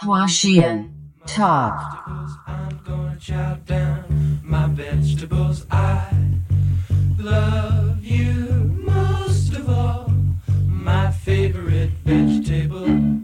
Huaxian Talk. I'm gonna chow down my vegetables. I love you most of all, my favorite vegetable.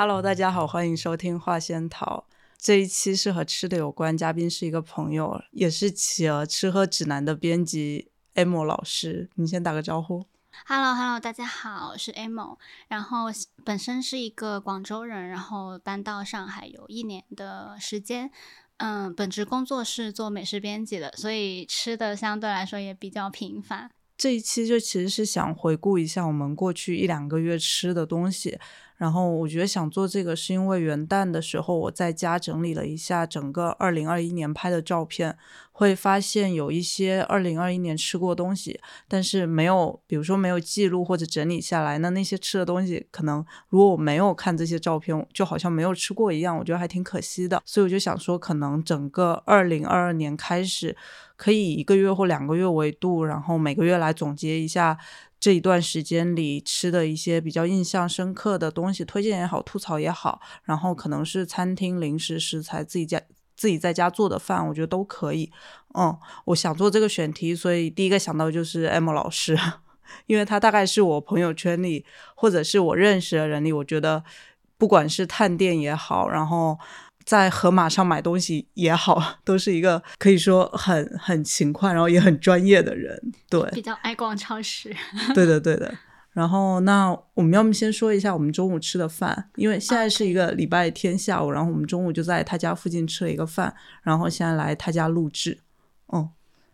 Hello，大家好，欢迎收听画仙桃。这一期是和吃的有关，嘉宾是一个朋友，也是企鹅吃喝指南的编辑 Amo 老师。你先打个招呼。Hello Hello，大家好，我是 Amo，然后本身是一个广州人，然后搬到上海有一年的时间。嗯，本职工作是做美食编辑的，所以吃的相对来说也比较频繁。这一期就其实是想回顾一下我们过去一两个月吃的东西，然后我觉得想做这个是因为元旦的时候我在家整理了一下整个二零二一年拍的照片，会发现有一些二零二一年吃过东西，但是没有，比如说没有记录或者整理下来，那那些吃的东西可能如果我没有看这些照片，就好像没有吃过一样，我觉得还挺可惜的，所以我就想说，可能整个二零二二年开始。可以一个月或两个月为度，然后每个月来总结一下这一段时间里吃的一些比较印象深刻的东西，推荐也好，吐槽也好，然后可能是餐厅零食食材自己家自己在家做的饭，我觉得都可以。嗯，我想做这个选题，所以第一个想到就是 M 老师，因为他大概是我朋友圈里或者是我认识的人里，我觉得不管是探店也好，然后。在盒马上买东西也好，都是一个可以说很很勤快，然后也很专业的人。对，比较爱逛超市。对的，对的。然后，那我们要么先说一下我们中午吃的饭，因为现在是一个礼拜天下午，然后我们中午就在他家附近吃了一个饭，然后现在来他家录制。嗯。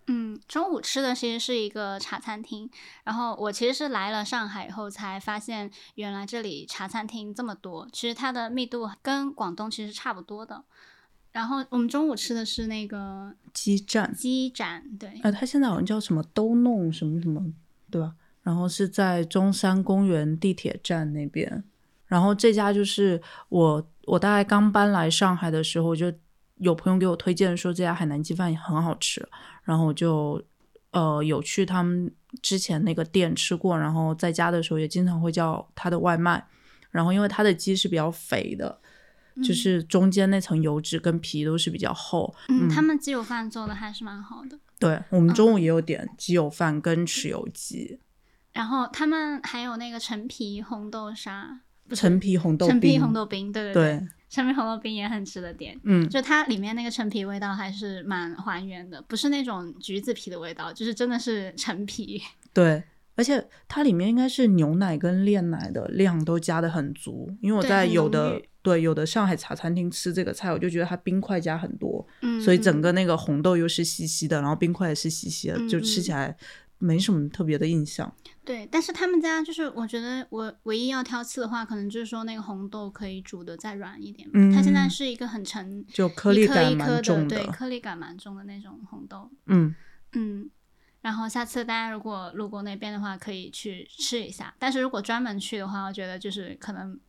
嗯，中午吃的其实是一个茶餐厅，然后我其实是来了上海以后才发现，原来这里茶餐厅这么多，其实它的密度跟广东其实差不多的。然后我们中午吃的是那个鸡站，鸡展，对，呃，它现在好像叫什么都弄什么什么，对吧？然后是在中山公园地铁站那边。然后这家就是我，我大概刚搬来上海的时候就。有朋友给我推荐说这家海南鸡饭也很好吃，然后我就呃有去他们之前那个店吃过，然后在家的时候也经常会叫他的外卖。然后因为他的鸡是比较肥的，嗯、就是中间那层油脂跟皮都是比较厚。嗯，他们鸡油饭做的还是蛮好的。对我们中午也有点鸡油饭跟豉油鸡，然后他们还有那个陈皮红豆沙，陈皮红豆陈皮红豆冰，对对对。对陈皮红豆冰也很值得点，嗯，就它里面那个陈皮味道还是蛮还原的，不是那种橘子皮的味道，就是真的是陈皮。对，而且它里面应该是牛奶跟炼奶的量都加的很足，因为我在有的对有的上海茶餐厅吃这个菜，我就觉得它冰块加很多，嗯，所以整个那个红豆又是稀稀的，然后冰块也是稀稀的，嗯、就吃起来没什么特别的印象。对，但是他们家就是，我觉得我唯一要挑刺的话，可能就是说那个红豆可以煮的再软一点。嗯，它现在是一个很沉，就颗粒感一颗蛮重的，对，颗粒感蛮重的那种红豆。嗯嗯，然后下次大家如果路过那边的话，可以去吃一下。但是如果专门去的话，我觉得就是可能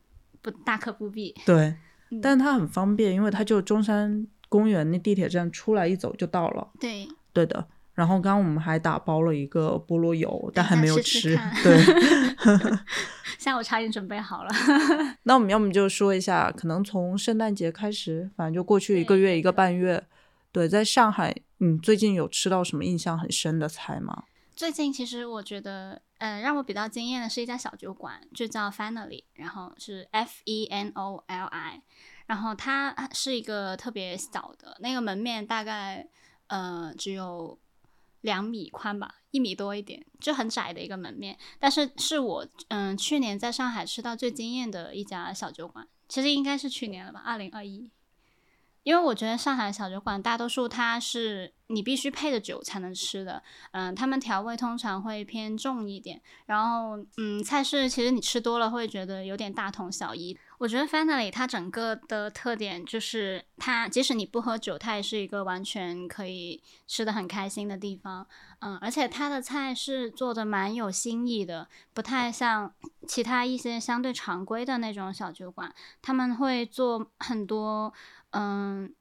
不大可不必。对，嗯、但它很方便，因为它就中山公园那地铁站出来一走就到了。对，对的。然后刚刚我们还打包了一个菠萝油，但还没有吃。吃对，下午茶已经准备好了。那我们要么就说一下，可能从圣诞节开始，反正就过去一个月一个半月。对，在上海，你最近有吃到什么印象很深的菜吗？最近其实我觉得，呃，让我比较惊艳的是一家小酒馆，就叫 Finally，然后是 F E N O L I，然后它是一个特别小的，那个门面大概呃只有。两米宽吧，一米多一点，就很窄的一个门面。但是是我嗯去年在上海吃到最惊艳的一家小酒馆，其实应该是去年了吧，二零二一。因为我觉得上海小酒馆大多数它是你必须配着酒才能吃的，嗯，他们调味通常会偏重一点，然后嗯菜式其实你吃多了会觉得有点大同小异。我觉得 Finally 它整个的特点就是它，即使你不喝酒，它也是一个完全可以吃的很开心的地方。嗯，而且它的菜是做的蛮有新意的，不太像其他一些相对常规的那种小酒馆，他们会做很多嗯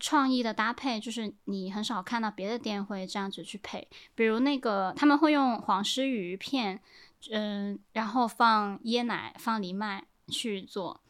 创意的搭配，就是你很少看到别的店会这样子去配。比如那个他们会用黄丝鱼片，嗯，然后放椰奶，放藜麦。去做，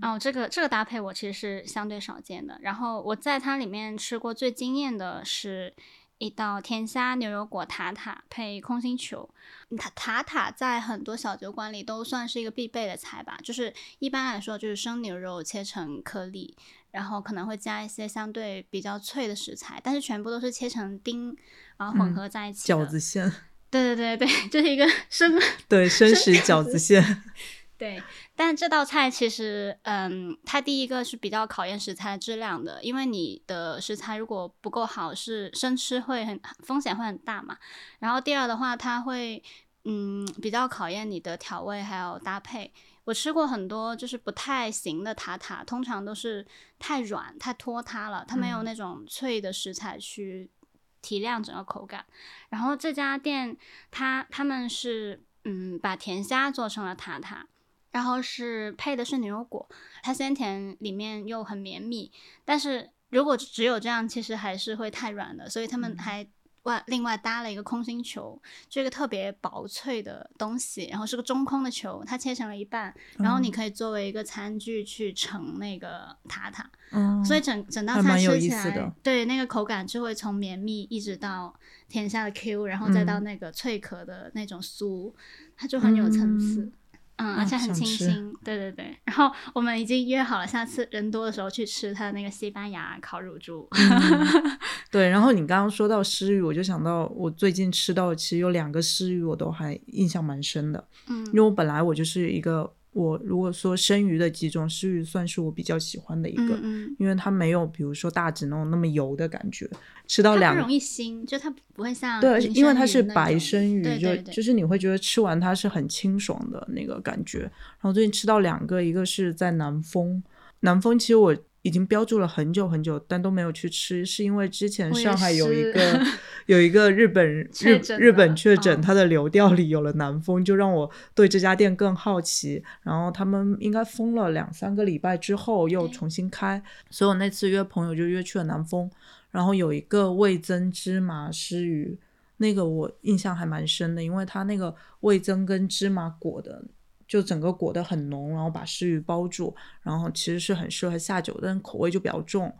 然后这个这个搭配我其实是相对少见的。然后我在它里面吃过最惊艳的是一道甜虾牛油果塔塔配空心球。塔塔塔在很多小酒馆里都算是一个必备的菜吧，就是一般来说就是生牛肉切成颗粒，然后可能会加一些相对比较脆的食材，但是全部都是切成丁，然后混合在一起。饺子馅。对对对对，就是一个生对生食饺子馅。对，但这道菜其实，嗯，它第一个是比较考验食材质量的，因为你的食材如果不够好，是生吃会很风险会很大嘛。然后第二的话，它会，嗯，比较考验你的调味还有搭配。我吃过很多就是不太行的塔塔，通常都是太软太拖沓了，它没有那种脆的食材去提亮整个口感。然后这家店，它他们是，嗯，把甜虾做成了塔塔。然后是配的是牛油果，它鲜甜里面又很绵密，但是如果只有这样，其实还是会太软的，所以他们还外另外搭了一个空心球，这个特别薄脆的东西，然后是个中空的球，它切成了一半，然后你可以作为一个餐具去盛那个塔塔，嗯，所以整整道菜吃起来，对那个口感就会从绵密一直到甜下的 Q，然后再到那个脆壳的那种酥，它就很有层次。嗯，而且很清新，对对对。然后我们已经约好了，下次人多的时候去吃他的那个西班牙烤乳猪。对，然后你刚刚说到诗雨，我就想到我最近吃到其实有两个诗雨，我都还印象蛮深的。嗯，因为我本来我就是一个。我如果说生鱼的几种是鱼算是我比较喜欢的一个，因为它没有比如说大指那种那么油的感觉，吃到两容易腥，就它不会像对，因为它是白生鱼，就就是你会觉得吃完它是很清爽的那个感觉。然后最近吃到两个，一个是在南丰，南丰其实我。已经标注了很久很久，但都没有去吃，是因为之前上海有一个 有一个日本日日本确诊，它的流调里有了南风，就让我对这家店更好奇。然后他们应该封了两三个礼拜之后又重新开，所以我那次约朋友就约去了南风。然后有一个味增芝麻湿鱼，那个我印象还蛮深的，因为它那个味增跟芝麻裹的。就整个裹得很浓，然后把湿鱼包住，然后其实是很适合下酒，但口味就比较重。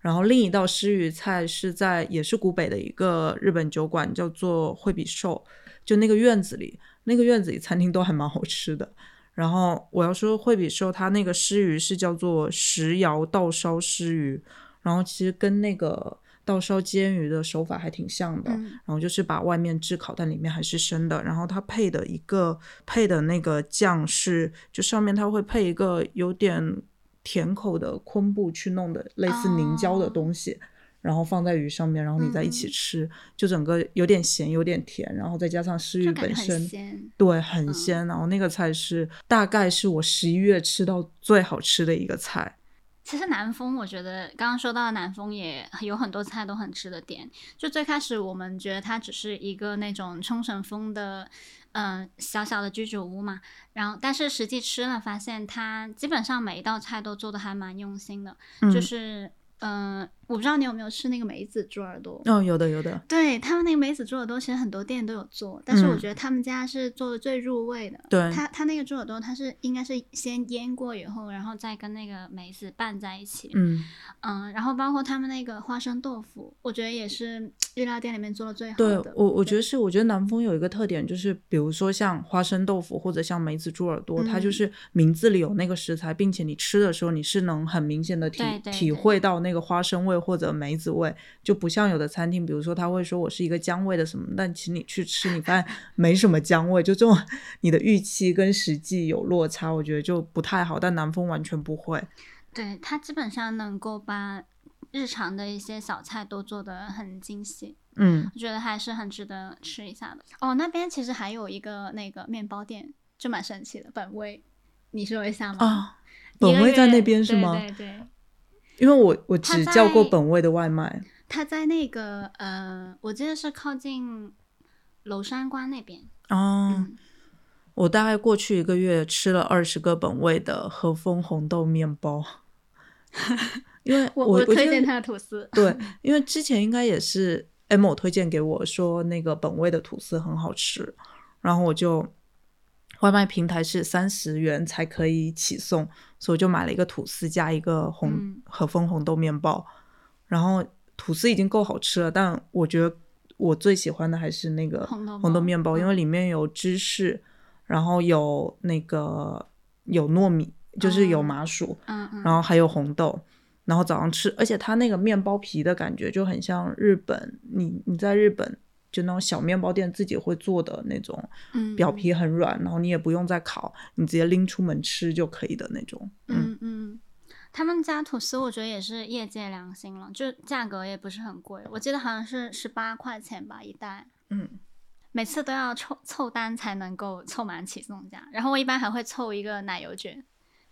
然后另一道湿鱼菜是在也是古北的一个日本酒馆，叫做惠比寿，就那个院子里，那个院子里餐厅都还蛮好吃的。然后我要说惠比寿，它那个湿鱼是叫做石窑倒烧湿鱼，然后其实跟那个。倒烧煎鱼的手法还挺像的，然后就是把外面炙烤，但里面还是生的。然后它配的一个配的那个酱是，就上面它会配一个有点甜口的昆布去弄的类似凝胶的东西，然后放在鱼上面，然后你再一起吃，就整个有点咸有点甜，然后再加上湿鱼本身，对，很鲜。然后那个菜是大概是我十一月吃到最好吃的一个菜。其实南风，我觉得刚刚说到的南风也有很多菜都很吃的点。就最开始我们觉得它只是一个那种冲绳风的，嗯，小小的居酒屋嘛。然后，但是实际吃了发现，它基本上每一道菜都做的还蛮用心的，就是。嗯，我不知道你有没有吃那个梅子猪耳朵哦，有的有的。对他们那个梅子猪耳朵，其实很多店都有做，但是我觉得他们家是做的最入味的。对，他他那个猪耳朵，它是应该是先腌过以后，然后再跟那个梅子拌在一起。嗯嗯，然后包括他们那个花生豆腐，我觉得也是 日料店里面做的最好的。对我我觉得是，我觉得南丰有一个特点，就是比如说像花生豆腐或者像梅子猪耳朵，它就是名字里有那个食材，并且你吃的时候你是能很明显的体体会到那。那个花生味或者梅子味就不像有的餐厅，比如说他会说我是一个姜味的什么，但其实你去吃，你发现没什么姜味，就这种你的预期跟实际有落差，我觉得就不太好。但南风完全不会，对他基本上能够把日常的一些小菜都做得很精细，嗯，我觉得还是很值得吃一下的。哦，那边其实还有一个那个面包店，就蛮神奇的，本味，你说一下吗？啊。本味在那边是吗对对对，因为我我只叫过本味的外卖。他在那个呃，我记得是靠近娄山关那边。哦，嗯，我大概过去一个月吃了二十个本味的和风红豆面包，因为我我我推荐他的吐司。对，因为之前应该也是 M 推荐给我说那个本味的吐司很好吃，然后我就外卖平台是三十元才可以起送，所以我就买了一个吐司加一个红、嗯。和风红豆面包，然后吐司已经够好吃了，但我觉得我最喜欢的还是那个红豆面包，因为嗯。里面有芝士，然后有那个有糯米，就是有哦麻薯，嗯嗯，然后。还有红豆，然后早上吃，而且它那个面包皮的感觉就很像日本，你你在日本就那种小面包店自己会做的那种，嗯表皮很软，然后你也不用再烤，你直接拎出门吃就可以的那种。嗯，嗯嗯，他们家吐司我觉得也是业界良心了，就价格也不是很贵，我记得好像是十八块钱吧一袋。嗯，每次都要凑凑单才能够凑满起送价，然后我一般还会凑一个奶油卷，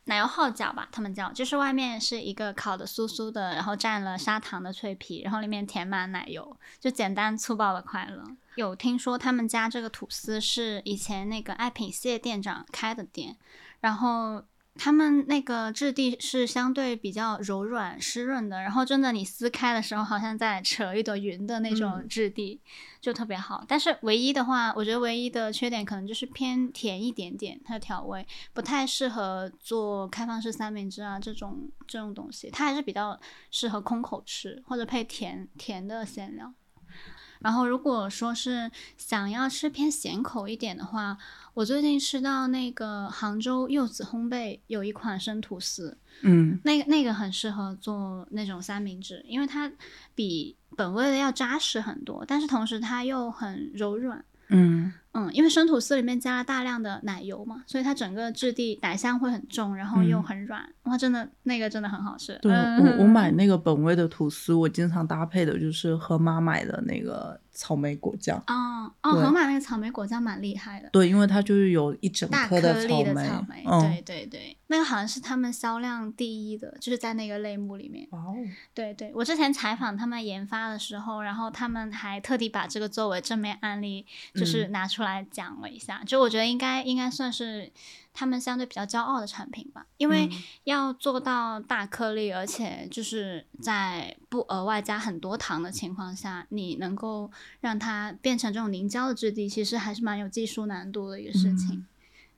奶油号角吧，他们叫，就是外面是一个烤的酥酥的，然后蘸了砂糖的脆皮，然后里面填满奶油，就简单粗暴的快乐。有听说他们家这个吐司是以前那个爱品蟹店长开的店，然后他们那个质地是相对比较柔软湿润的，然后真的你撕开的时候，好像在扯一朵云的那种嗯质地，就特别好。但是唯一的话，我觉得唯一的缺点可能就是偏甜一点点，它的调味不太适合做开放式三明治啊这种这种东西，它还是比较适合空口吃或者配甜甜的馅料。然后，如果说是想要吃偏咸口一点的话，我最近吃到那个杭州柚子烘焙有一款生吐司，嗯那个那个很适合做那种三明治，因为它比本味的要扎实很多，但是同时它又很柔软。嗯嗯，因为生吐司里面加了大量的奶油嘛，所以它整个质地奶香会很重，然后又嗯很软，哇，真的那个真的很好吃。对嗯我我买那个本味的吐司，我经常搭配的就是和妈买的那个草莓果酱。哦哦，盒马那个草莓果酱蛮厉害的。对，因为它就是有一整大颗粒的莓，草莓，嗯，对对对，那个好像是他们销量第一的，就是在那个类目里面。哦，对对，我之前采访他们研发的时候，然后他们还特地把这个作为正面案例，就是嗯拿出来讲了一下。就我觉得应该应该算是他们相对比较骄傲的产品吧，因为嗯要做到大颗粒，而且就是在不额外加很多糖的情况下，你能够让它变成这种凝胶的质地，其实还是蛮有技术难度的一个事情。嗯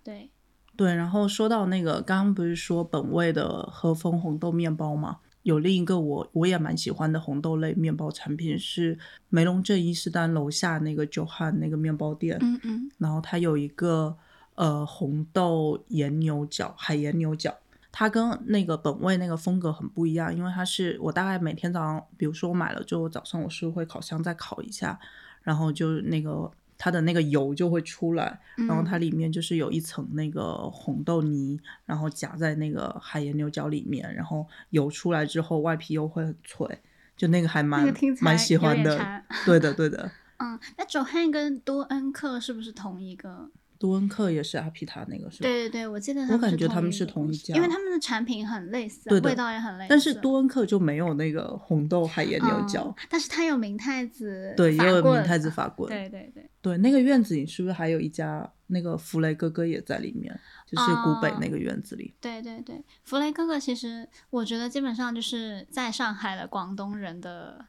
对，对，然后说到那个，刚刚不是说本味的和风红豆面包吗？有另一个我我也蛮喜欢的红豆类面包产品是梅龙镇伊势丹楼下那个九汉那个面包店，嗯嗯然后它有一个呃红豆盐牛角海盐牛角，它跟那个本味那个风格很不一样，因为它是我大概每天早上，比如说我买了之后，早上我是会烤箱再烤一下，然后就那个它的那个油就会出来，嗯，然后它里面就是有一层那个红豆泥，然后夹在那个海盐牛角里面，然后油出来之后外皮又会很脆，就那个还蛮、蛮喜欢的，对的对 的。嗯，那九汉跟多恩克是不是同一个？多恩克也是阿皮塔那个是吧？对对对，我记得我他们感觉他们是同一家因为他们的产品很类似味道也很类似。但是多恩克就没有那个红豆海盐牛角，嗯但是它有明太子，对，也有明太子法棍，对对对，对，那个院子里是不是还有一家那个弗雷哥哥也在里面？就是古北哦那个院子里。对对对，弗雷哥哥其实我觉得基本上就是在上海的广东人的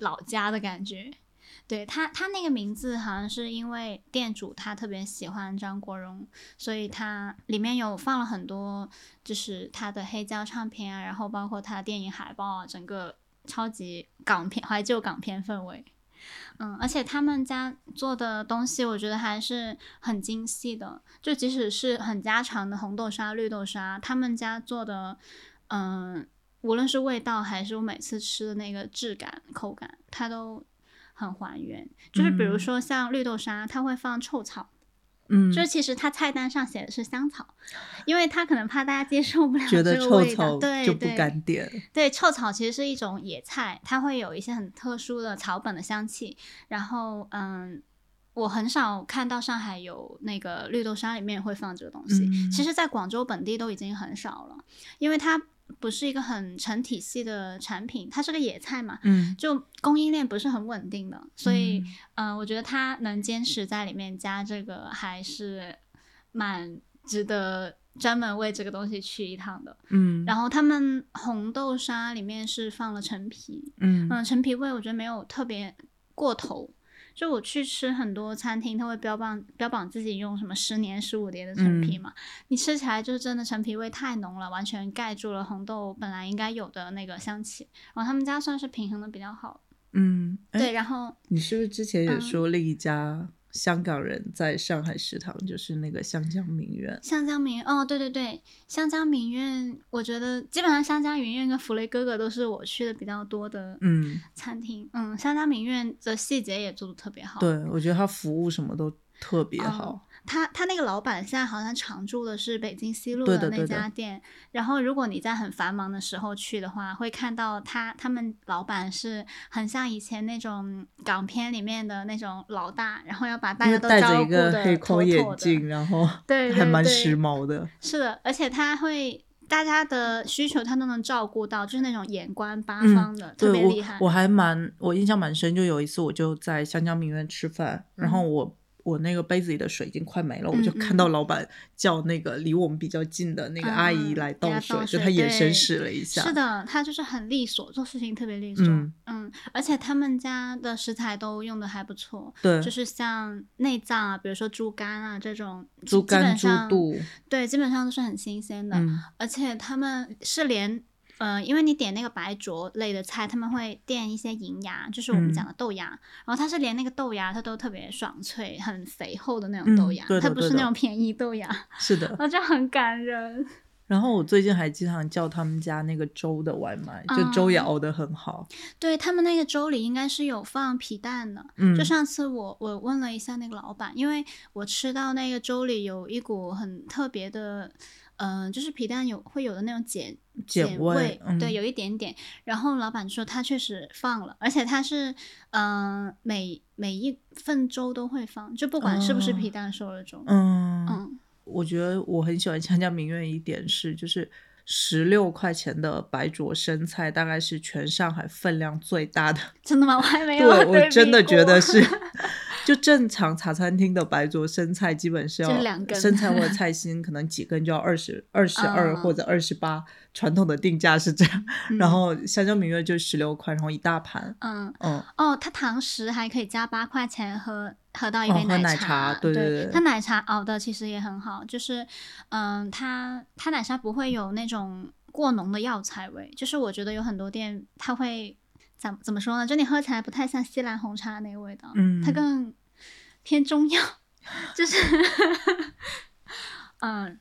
老家的感觉。对他，他那个名字好像是因为店主他特别喜欢张国荣，所以他里面有放了很多，就是他的黑胶唱片啊，然后包括他电影海报啊，整个超级港片怀旧港片氛围。嗯，而且他们家做的东西，我觉得还是很精细的。就即使是很家常的红豆沙、绿豆沙，他们家做的，嗯，无论是味道还是我每次吃的那个质感、口感，它都很还原。就是比如嗯说像绿豆沙，它会放臭草，嗯，就是其实它菜单上写的是香草，因为他可能怕大家接受不了觉得臭这个味道，草对就不对敢点。对，臭草其实是一种野菜，它会有一些很特殊的草本的香气。然后，嗯，我很少看到上海有那个绿豆沙里面会放这个东西。嗯其实，在广州本地都已经很少了，因为它不是一个很成体系的产品，它是个野菜嘛，嗯就供应链不是很稳定的，所以，嗯呃，我觉得它能坚持在里面加这个，还是蛮值得专门为这个东西去一趟的。嗯，然后他们红豆沙里面是放了陈皮，嗯嗯，陈皮味我觉得没有特别过头。就我去吃很多餐厅，他会标榜标榜自己用什么十年、十五年的陈皮嗯。嘛，你吃起来就真的陈皮味太浓了，完全盖住了红豆本来应该有的那个香气。然后他们家算是平衡的比较好，嗯，哎对，然后你是不是之前也嗯。说另一家香港人在上海食堂，就是那个香江名苑？香江名苑，哦，对对对，香江名苑，我觉得基本上香江名苑跟福雷哥哥都是我去的比较多的嗯，餐厅。嗯，香江名苑的细节也做的特别好。对，我觉得他服务什么都特别嗯好。他他那个老板现在好像常住的是北京西路那对的对的家店，然后如果你在很繁忙的时候去的话，会看到他他们老板是很像以前那种港片里面的那种老大，然后要把大家都照顾着一个的黑框眼的镜，然后对 对还蛮时髦的。是的，而且他会大家的需求他都能照顾到，就是那种眼观八嗯方的，特别厉害。我还蛮我印象蛮深，就有一次我就在湘江名苑吃饭，然后我。我那个杯子里的水已经快没了，我就嗯看到老板叫那个离我们比较近的那个阿姨嗯来倒水，就他眼神使了一下。是，的，他就是很利索，做事情特别利索。嗯嗯而且他们家的食材都用的还不错，对，就是像内脏啊，比如说猪肝啊这种，基猪肝、猪肚，对，基本上都是很新鲜的。嗯而且他们是连，呃，因为你点那个白灼类的菜，他们会垫一些银芽，就是我们讲嗯的豆芽。然后它是连那个豆芽，它都特别爽脆、很肥厚的那种豆芽，它不是那种便宜豆芽，是的然。后就很感人。然后我最近还经常叫他们家那个粥的外卖，就粥也哦熬得很好。对他们那个粥里应该是有放皮蛋的，嗯，就上次我我问了一下那个老板，因为我吃到那个粥里有一股很特别的，嗯、就是皮蛋有会有的那种碱碱味对，有一点点。然后老板说他确实放了，而且他是嗯、呃每每一份粥都会放，就不管是不是皮哦蛋瘦肉粥，嗯，嗯我觉得我很喜欢香江名苑一点是，就是十六块钱的白灼生菜，大概是全上海分量最大的。真的吗？我还没有对，对我真的觉得是，就正常茶餐厅的白灼生菜，基本是要生菜或者 菜心，可能几根就要二十二十二嗯或者二十八，传统的定价是这样。然嗯后香蕉明月就十六块，然后一大盘。嗯。嗯，哦，它堂食还可以加八块钱喝喝到一杯哦奶茶，茶对对对它奶茶熬的其实也很好，就是嗯，它它奶茶不会有那种过浓的药材味，就是我觉得有很多店它会怎怎么说呢？就你喝起来不太像西兰红茶那个味道，嗯它更偏中药，就是 嗯，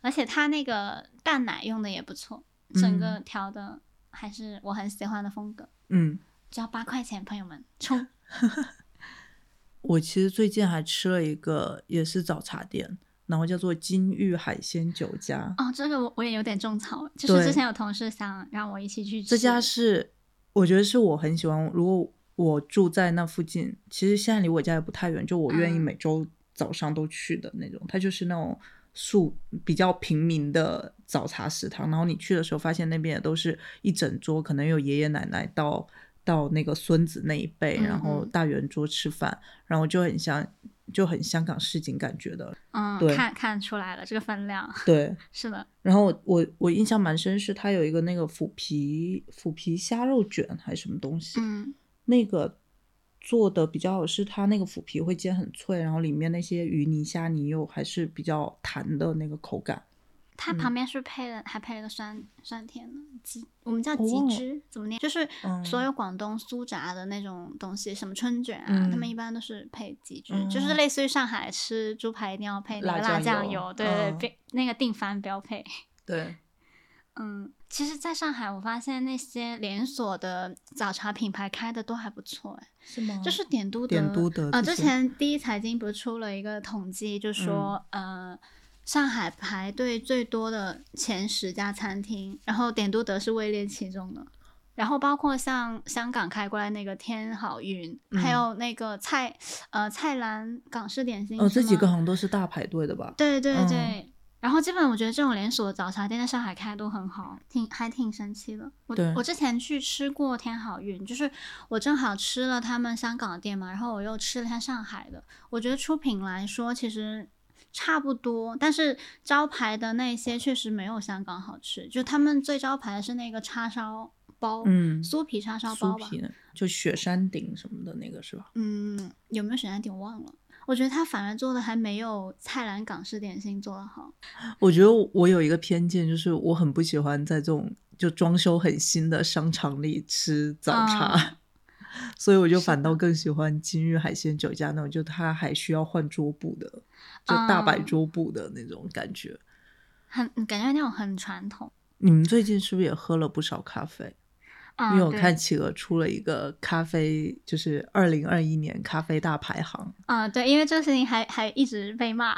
而且它那个淡奶用的也不错，整个调的还是我很喜欢的风格。嗯，只要八块钱，朋友们冲！我其实最近还吃了一个也是早茶店，然后叫做金玉海鲜酒家。哦，这个我我也有点种草，就是之前有同事想让我一起去吃。这家是我觉得是我很喜欢，如果我住在那附近，其实现在离我家也不太远，就我愿意嗯每周早上都去的那种。它就是那种素比较平民的早茶食堂，然后你去的时候发现那边也都是一整桌，可能有爷爷奶奶到到那个孙子那一辈，嗯然后嗯大圆桌吃饭，然后就很像就很香港市井感觉的。嗯，对看看出来了这个分量，对，是的，然后我我我印象蛮深是它有一个那个腐皮腐皮虾肉卷还是什么东西，嗯那个做的比较好，是它那个腐皮会煎很脆，然后里面那些鱼泥虾泥又还是比较弹的那个口感。它旁边是配了，还配了个酸酸甜的鸡，我们叫鸡汁，怎么念？就是嗯所有广东酥炸的那种东西，什么春卷啊，嗯他们一般都是配鸡汁，嗯就是类似于上海吃猪排一定要配那个辣辣酱油油，对对那个定番标配。对，嗯，其实，在上海，我发现那些连锁的早茶品牌开的都还不错，哎，是吗？就是点都德，点都德呃，之前第一财经不是出了一个统计，就说、呃，上海排队最多的前十家餐厅，然后点都德是位列其中的。然后包括像香港开过来那个天好运，还有那个菜呃菜篮港式点心，哦，这几个好像都是大排队的吧？对对嗯对。然后基本我觉得这种连锁的早茶店在上海开都很好，挺还挺神奇的。我我之前去吃过天好运，就是我正好吃了他们香港的店嘛，然后我又吃了一下上海的。我觉得出品来说其实差不多，但是招牌的那些确实没有香港好吃。就他们最招牌的是那个叉烧包，嗯酥皮叉烧包吧，皮，就雪山顶什么的那个是吧？嗯，有没有雪山顶忘了。我觉得他反而做的还没有菜篮港式点心做的好。我觉得我有一个偏见，就是我很不喜欢在这种就装修很新的商场里吃早茶，嗯所以我就反倒更喜欢今日海鲜酒家那种，就它还需要换桌布的，就大摆嗯桌布的那种感觉。很感觉那种很传统。你们最近是不是也喝了不少咖啡？嗯，因为我看企鹅出了一个咖啡，就是二零二一年咖啡大排行，啊，对，因为这个事情还还一直被骂，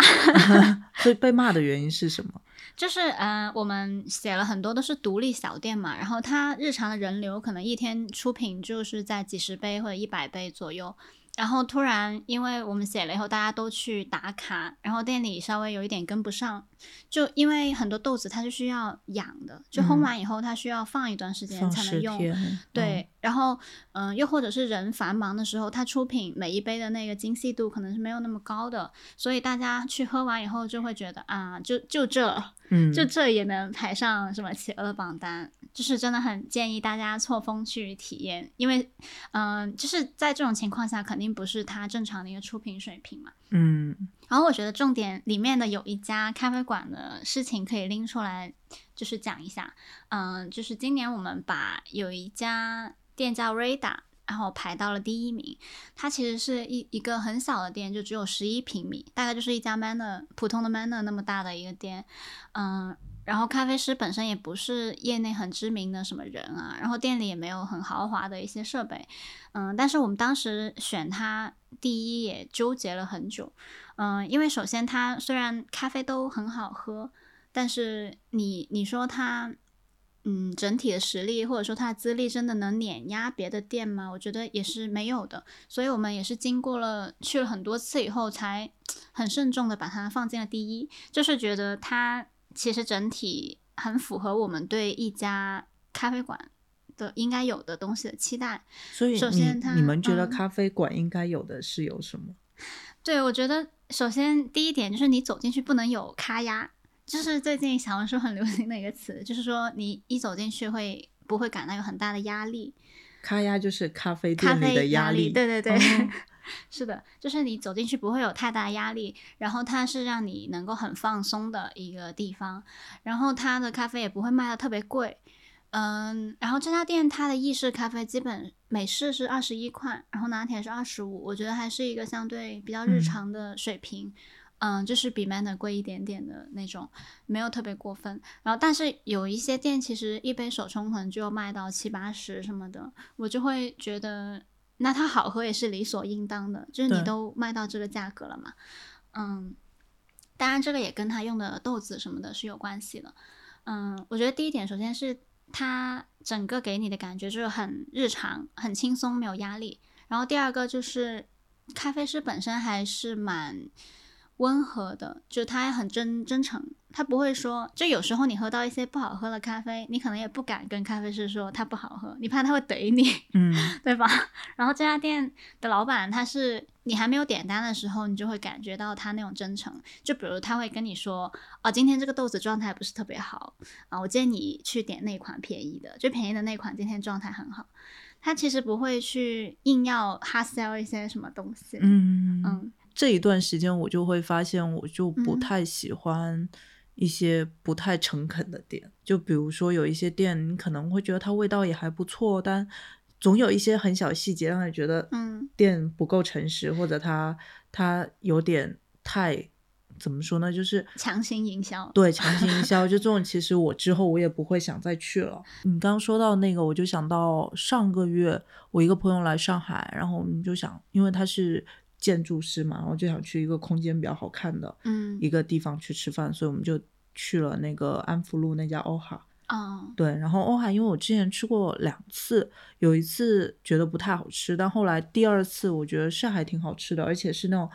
所以被骂的原因是什么？就是呃，我们写了很多都是独立小店嘛，然后它日常的人流可能一天出品就是在几十杯或者一百杯左右。然后突然，因为我们写了以后，大家都去打卡，然后店里稍微有一点跟不上，就因为很多豆子它是需要养的，就烘嗯。完以后它需要放一段时间才能用，天，对，然后嗯、呃又或者是人繁忙的时候，它出品每一杯的那个精细度可能是没有那么高的，所以大家去喝完以后就会觉得啊，就就这，嗯，就这也能排上什么企鹅的榜单，就是真的很建议大家错峰去体验，因为嗯、就是在这种情况下，肯定不是它正常的一个出品水平嘛。嗯然后我觉得重点里面的有一家咖啡馆的事情可以拎出来，就是讲一下。嗯、就是今年我们把有一家店叫 Rada，然后排到了第一名。它其实是一一个很小的店，就只有十一平米，大概就是一家 Manner 普通的 Manner 那么大的一个店。嗯、然后咖啡师本身也不是业内很知名的什么人啊，然后店里也没有很豪华的一些设备。嗯，但是我们当时选他第一也纠结了很久。嗯，因为首先他虽然咖啡都很好喝，但是你你说他，嗯，整体的实力或者说他的资历真的能碾压别的店吗？我觉得也是没有的。所以我们也是经过了去了很多次以后，才 很慎重的把它放进了第一，就是觉得他其实整体很符合我们对一家咖啡馆的应该有的东西的期待。所以首先它你们觉得嗯咖啡馆应该有的是有什么？对，我觉得首先第一点就是你走进去不能有咖压，就是最近小红书很流行的一个词，就是说你一走进去会不会感到有很大的压力？咖压就是咖啡咖店里的啡压力，对对对，哦是的，就是你走进去不会有太大压力，然后它是让你能够很放松的一个地方，然后它的咖啡也不会卖的特别贵。嗯，然后这家店它的意式咖啡基本美式是二十一块，然后拿铁是二十五，我觉得还是一个相对比较日嗯常的水平。嗯，就是比 Manner 贵一点点的那种，没有特别过分。然后，但是有一些店其实一杯手冲可能就要卖到七八十什么的，我就会觉得，那它好喝也是理所应当的，就是你都卖到这个价格了嘛。嗯，当然这个也跟它用的豆子什么的是有关系的。嗯，我觉得第一点，首先是它整个给你的感觉就是很日常、很轻松，没有压力。然后第二个就是咖啡师本身还是蛮温和的，就他很真真诚，他不会说，就有时候你喝到一些不好喝的咖啡，你可能也不敢跟咖啡师说它不好喝，你怕他会怼你，嗯，对吧？然后这家店的老板他是你还没有点单的时候，你就会感觉到他那种真诚，就比如他会跟你说，哦，今天这个豆子状态不是特别好啊，我建议你去点那款便宜的，就便宜的那款今天状态很好。他其实不会去硬要 hard sell 一些什么东西，嗯。嗯这一段时间我就会发现，我就不嗯太喜欢一些不太诚恳的店。就比如说有一些店，你可能会觉得它味道也还不错，但总有一些很小细节让你觉得，嗯，店不够诚实，或者它它有点太怎么说呢？就是强行营销，对，强行营销，就这种，其实我之后我也不会想再去了。你刚刚说到那个，我就想到上个月我一个朋友来上海，然后我们就想，因为他是建筑师嘛，然后就想去一个空间比较好看的嗯一个地方去吃饭，所以我们就去了那个安福路那家欧哈。哦对，然后欧哈，因为我之前吃过两次，有一次觉得不太好吃，但后来第二次我觉得是还挺好吃的，而且是那种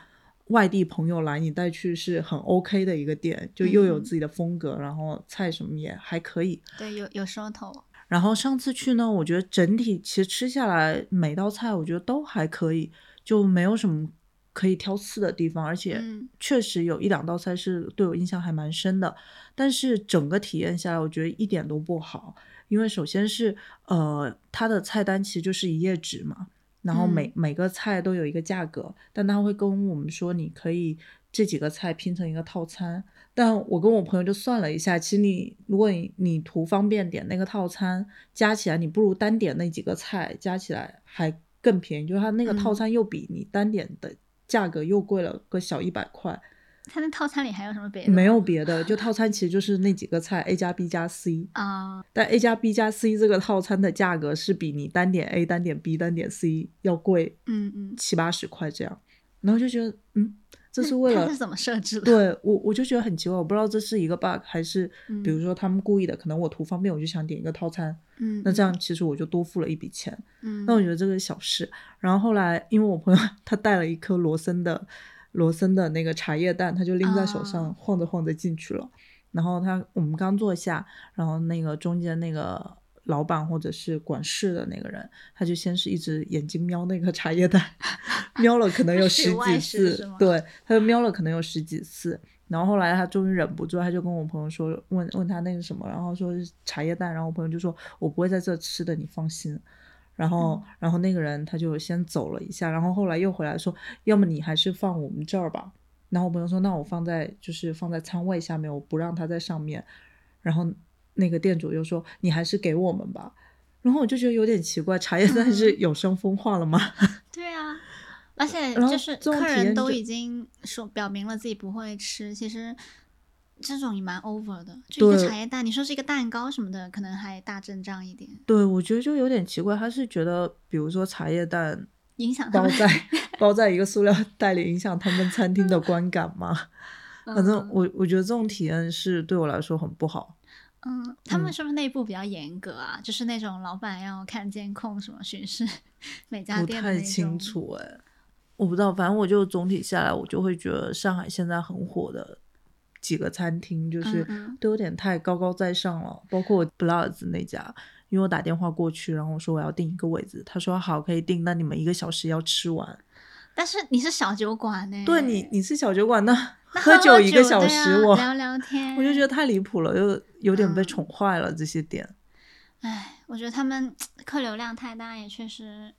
外地朋友来你带去是很 OK 的一个店，就又有嗯自己的风格，然后菜什么也还可以。对，有有收头。然后上次去呢，我觉得整体其实吃下来每道菜我觉得都还可以，就没有什么可以挑刺的地方，而且嗯确实有一两道菜是对我印象还蛮深的。但是整个体验下来，我觉得一点都不好，因为首先是呃，它的菜单其实就是一页纸嘛，然后每、嗯每个菜都有一个价格，但他会跟我们说你可以这几个菜拼成一个套餐。但我跟我朋友就算了一下，其实你如果你你图方便点那个套餐，加起来你不如单点那几个菜加起来还更便宜，就是它那个套嗯餐又比你单点的价格又贵了个小一百块。它那套餐里还有什么别的？没有别的，就套餐其实就是那几个菜 A 加 B 加 C，啊、但 A 加 B 加 C 这个套餐的价格是比你单点 A 单点 B 单点 C 要贵嗯嗯，七八十块这样，然后就觉得嗯，这是为了它是怎么设置的？对我我就觉得很奇怪，我不知道这是一个 bug 还是比如嗯说他们故意的，可能我图方便我就想点一个套餐，嗯，那这样其实我就多付了一笔钱，嗯，那我觉得这个小事。然后后来因为我朋友他带了一颗罗森的罗森的那个茶叶蛋，他就拎在手上啊晃着晃着进去了。然后他我们刚坐下，然后那个中间那个老板或者是管事的那个人，他就先是一直眼睛瞄那个茶叶蛋，瞄了可能有十几次对，他就瞄了可能有十几次。然后后来他终于忍不住，他就跟我朋友说，问问他那个什么，然后说是茶叶蛋，然后我朋友就说，我不会在这吃的，你放心。然后，然后那个人他就先走了一下，然后后来又回来说，要么你还是放我们这儿吧。然后我朋友说，那我放在就是放在餐位下面，我不让他在上面。然后那个店主又说，你还是给我们吧。然后我就觉得有点奇怪，茶叶蛋是有声风化了吗？对啊，而且就是客人都已经说表明了自己不会吃，其实这种也蛮 over 的。就一个茶叶蛋，你说是一个蛋糕什么的，可能还大阵仗一点，对，我觉得就有点奇怪，他是觉得比如说茶叶蛋影响。包在包在一个塑料袋里，影响他们餐厅的观感吗？反正嗯我我觉得这种体验是对我来说很不好。嗯，他们嗯是不是内部比较严格啊？就是那种老板要看监控什么巡视每家不店的太清。楚哎，我不知道，反正我就总体下来，我就会觉得上海现在很火的几个餐厅，就是都有点太高高在上了。包括 Bloods 那家，因为我打电话过去，然后我说我要订一个位子，他说好可以订，那你们一个小时要吃完。但是你是小酒馆呢、对你，你是小酒馆，那那喝酒一个小时，我啊聊聊天，我就觉得太离谱了，又有点被嗯。宠坏了、这些点。唉，我觉得他们 客流量太大，也确实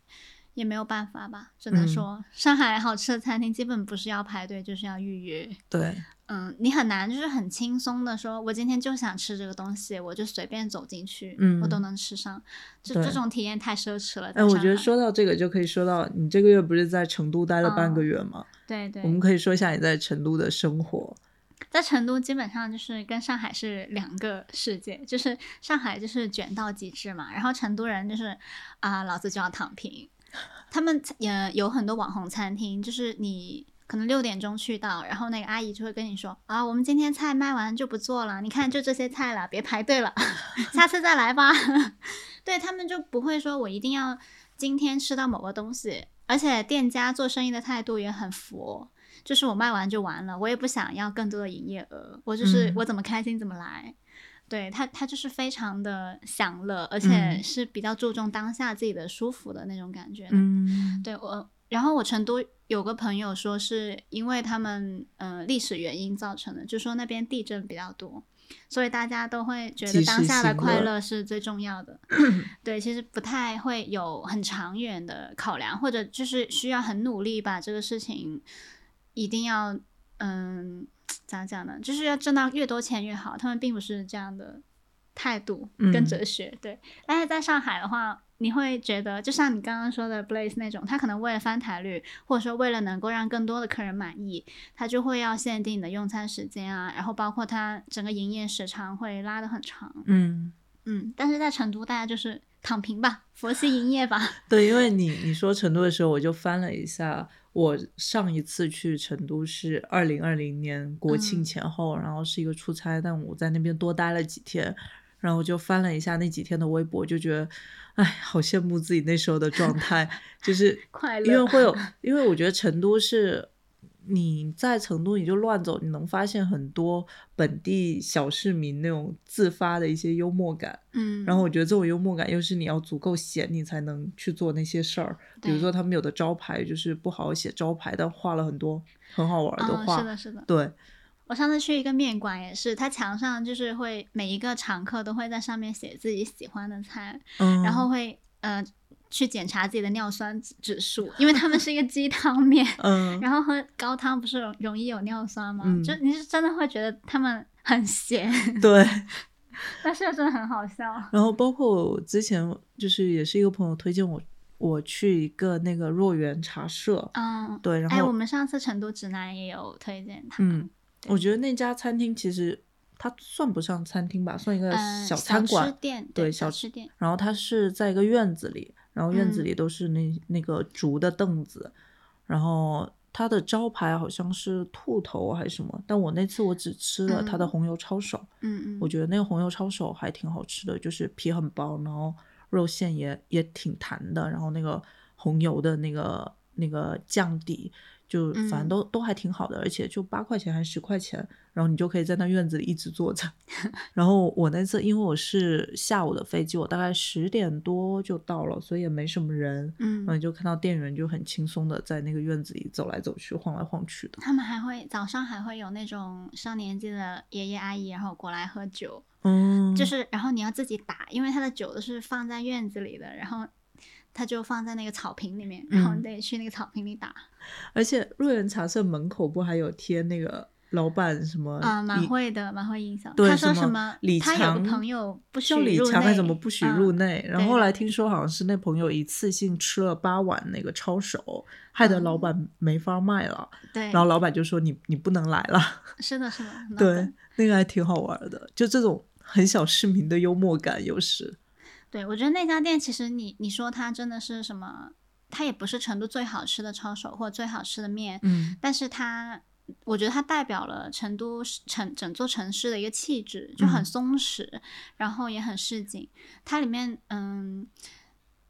也没有办法吧。只能嗯说，上海好吃的餐厅基本不是要排队，就是要预约。对，嗯，你很难就是很轻松的说，我今天就想吃这个东西，我就随便走进去，嗯我都能吃上。这这种体验太奢侈了。哎，我觉得说到这个就可以说到你这个月不是在成都待了半个嗯月吗？对对我，们可以说一下你在成都的生活。在成都基本上就是跟上海是两个世界，就是上海就是卷到极致嘛，然后成都人就是啊、老子就要躺平。他们也有很多网红餐厅，就是你可能六点钟去到，然后那个阿姨就会跟你说啊，我们今天菜卖完就不做了，你看就这些菜了，别排队了，下次再来吧。对他们就不会说我一定要今天吃到某个东西，而且店家做生意的态度也很佛。就是我卖完就完了，我也不想要更多的营业额，我就是、嗯我怎么开心怎么来。对他，他就是非常的享乐，而且嗯是比较注重当下自己的舒服的那种感觉的。嗯，对我，然后我成都有个朋友说，是因为他们呃历史原因造成的，就说那边地震比较多，所以大家都会觉得当下的快乐乐是最重要的。对，其实不太会有很长远的考量，或者就是需要很努力把这个事情一定要嗯咋讲呢？就是要挣到越多钱越好。他们并不是这样的态度跟嗯哲学，对。但是在上海的话，你会觉得，就像你刚刚说的 Blaze 那种，他可能为了翻台率，或者说为了能够让更多的客人满意，他就会要限定你的用餐时间啊，然后包括他整个营业时长会拉得很长。嗯，嗯，但是在成都，大家就是躺平吧，佛系营业吧。对，因为你你说成都的时候，我就翻了一下，我上一次去成都是二零二零年国庆嗯前后，然后是一个出差，但我在那边多待了几天。然后就翻了一下那几天的微博，就觉得，哎，好羡慕自己那时候的状态，就是 快乐因为会有，因为我觉得成都是你在成都你就乱走，你能发现很多本地小市民那种自发的一些幽默感。嗯，然后我觉得这种幽默感又是你要足够闲，你才能去做那些事儿。比如说他们有的招牌就是不好好写招牌，但画了很多很好玩的嗯，画。是的，是的。对，我上次去一个面馆也是，它墙上就是会每一个常客都会在上面写自己喜欢的菜，嗯，然后会呃去检查自己的尿酸指指数，因为他们是一个鸡汤面，嗯，然后喝高汤不是容容易有尿酸吗？嗯就你是真的会觉得他们很咸，对。但是又真的很好笑。然后包括我之前就是也是一个朋友推荐我，我去一个那个若园茶社，嗯，对，然后哎，我们上次成都指南也有推荐他，嗯，我觉得那家餐厅其实它算不上餐厅吧，算一个嗯，小餐馆，小吃店，对小小吃店，然后它是在一个院子里，然后院子嗯。里都是那、那个竹的凳子，然后它的招牌好像是兔头还是什么，但我那次我只吃了它的嗯。红油抄手，嗯嗯，我觉得那个红油抄手还挺好吃的，就是皮很薄，然后肉馅也也挺弹的，然后那个红油的那个那个酱底，就反正嗯都、都还挺好的，而且就八块钱还是十块钱，然后你就可以在那院子里一直坐着。然后我那次因为我是下午的飞机，我大概十点多就到了，所以也没什么人，嗯然后你就看到店员就很轻松的在那个院子里走来走去、晃来晃去的。他们还会早上还会有那种上年纪的爷爷阿姨，然后过来喝酒，嗯，就是然后你要自己打，因为他的酒都是放在院子里的，然后他就放在那个草坪里面，然后嗯你得去那个草坪里打。而且瑞园茶社门口不还有贴那个老板什么啊、蛮会的，蛮会营销。说什么李他有强个朋友不许入内强还怎么不许入嗯内？然后后来听说好像是那朋友一次性吃了八碗那个抄手，害得老嗯板没法卖了。对，然后老板就说你你不能来了。是的，是的，对，那个还挺好玩的，就这种很小市民的幽默感，有时。对，我觉得那家店其实你你说它真的是什么，它也不是成都最好吃的抄手或最好吃的面，嗯但是它，我觉得它代表了成都市城整座城市的一个气质，就很嗯松弛，然后也很市井。它里面，嗯，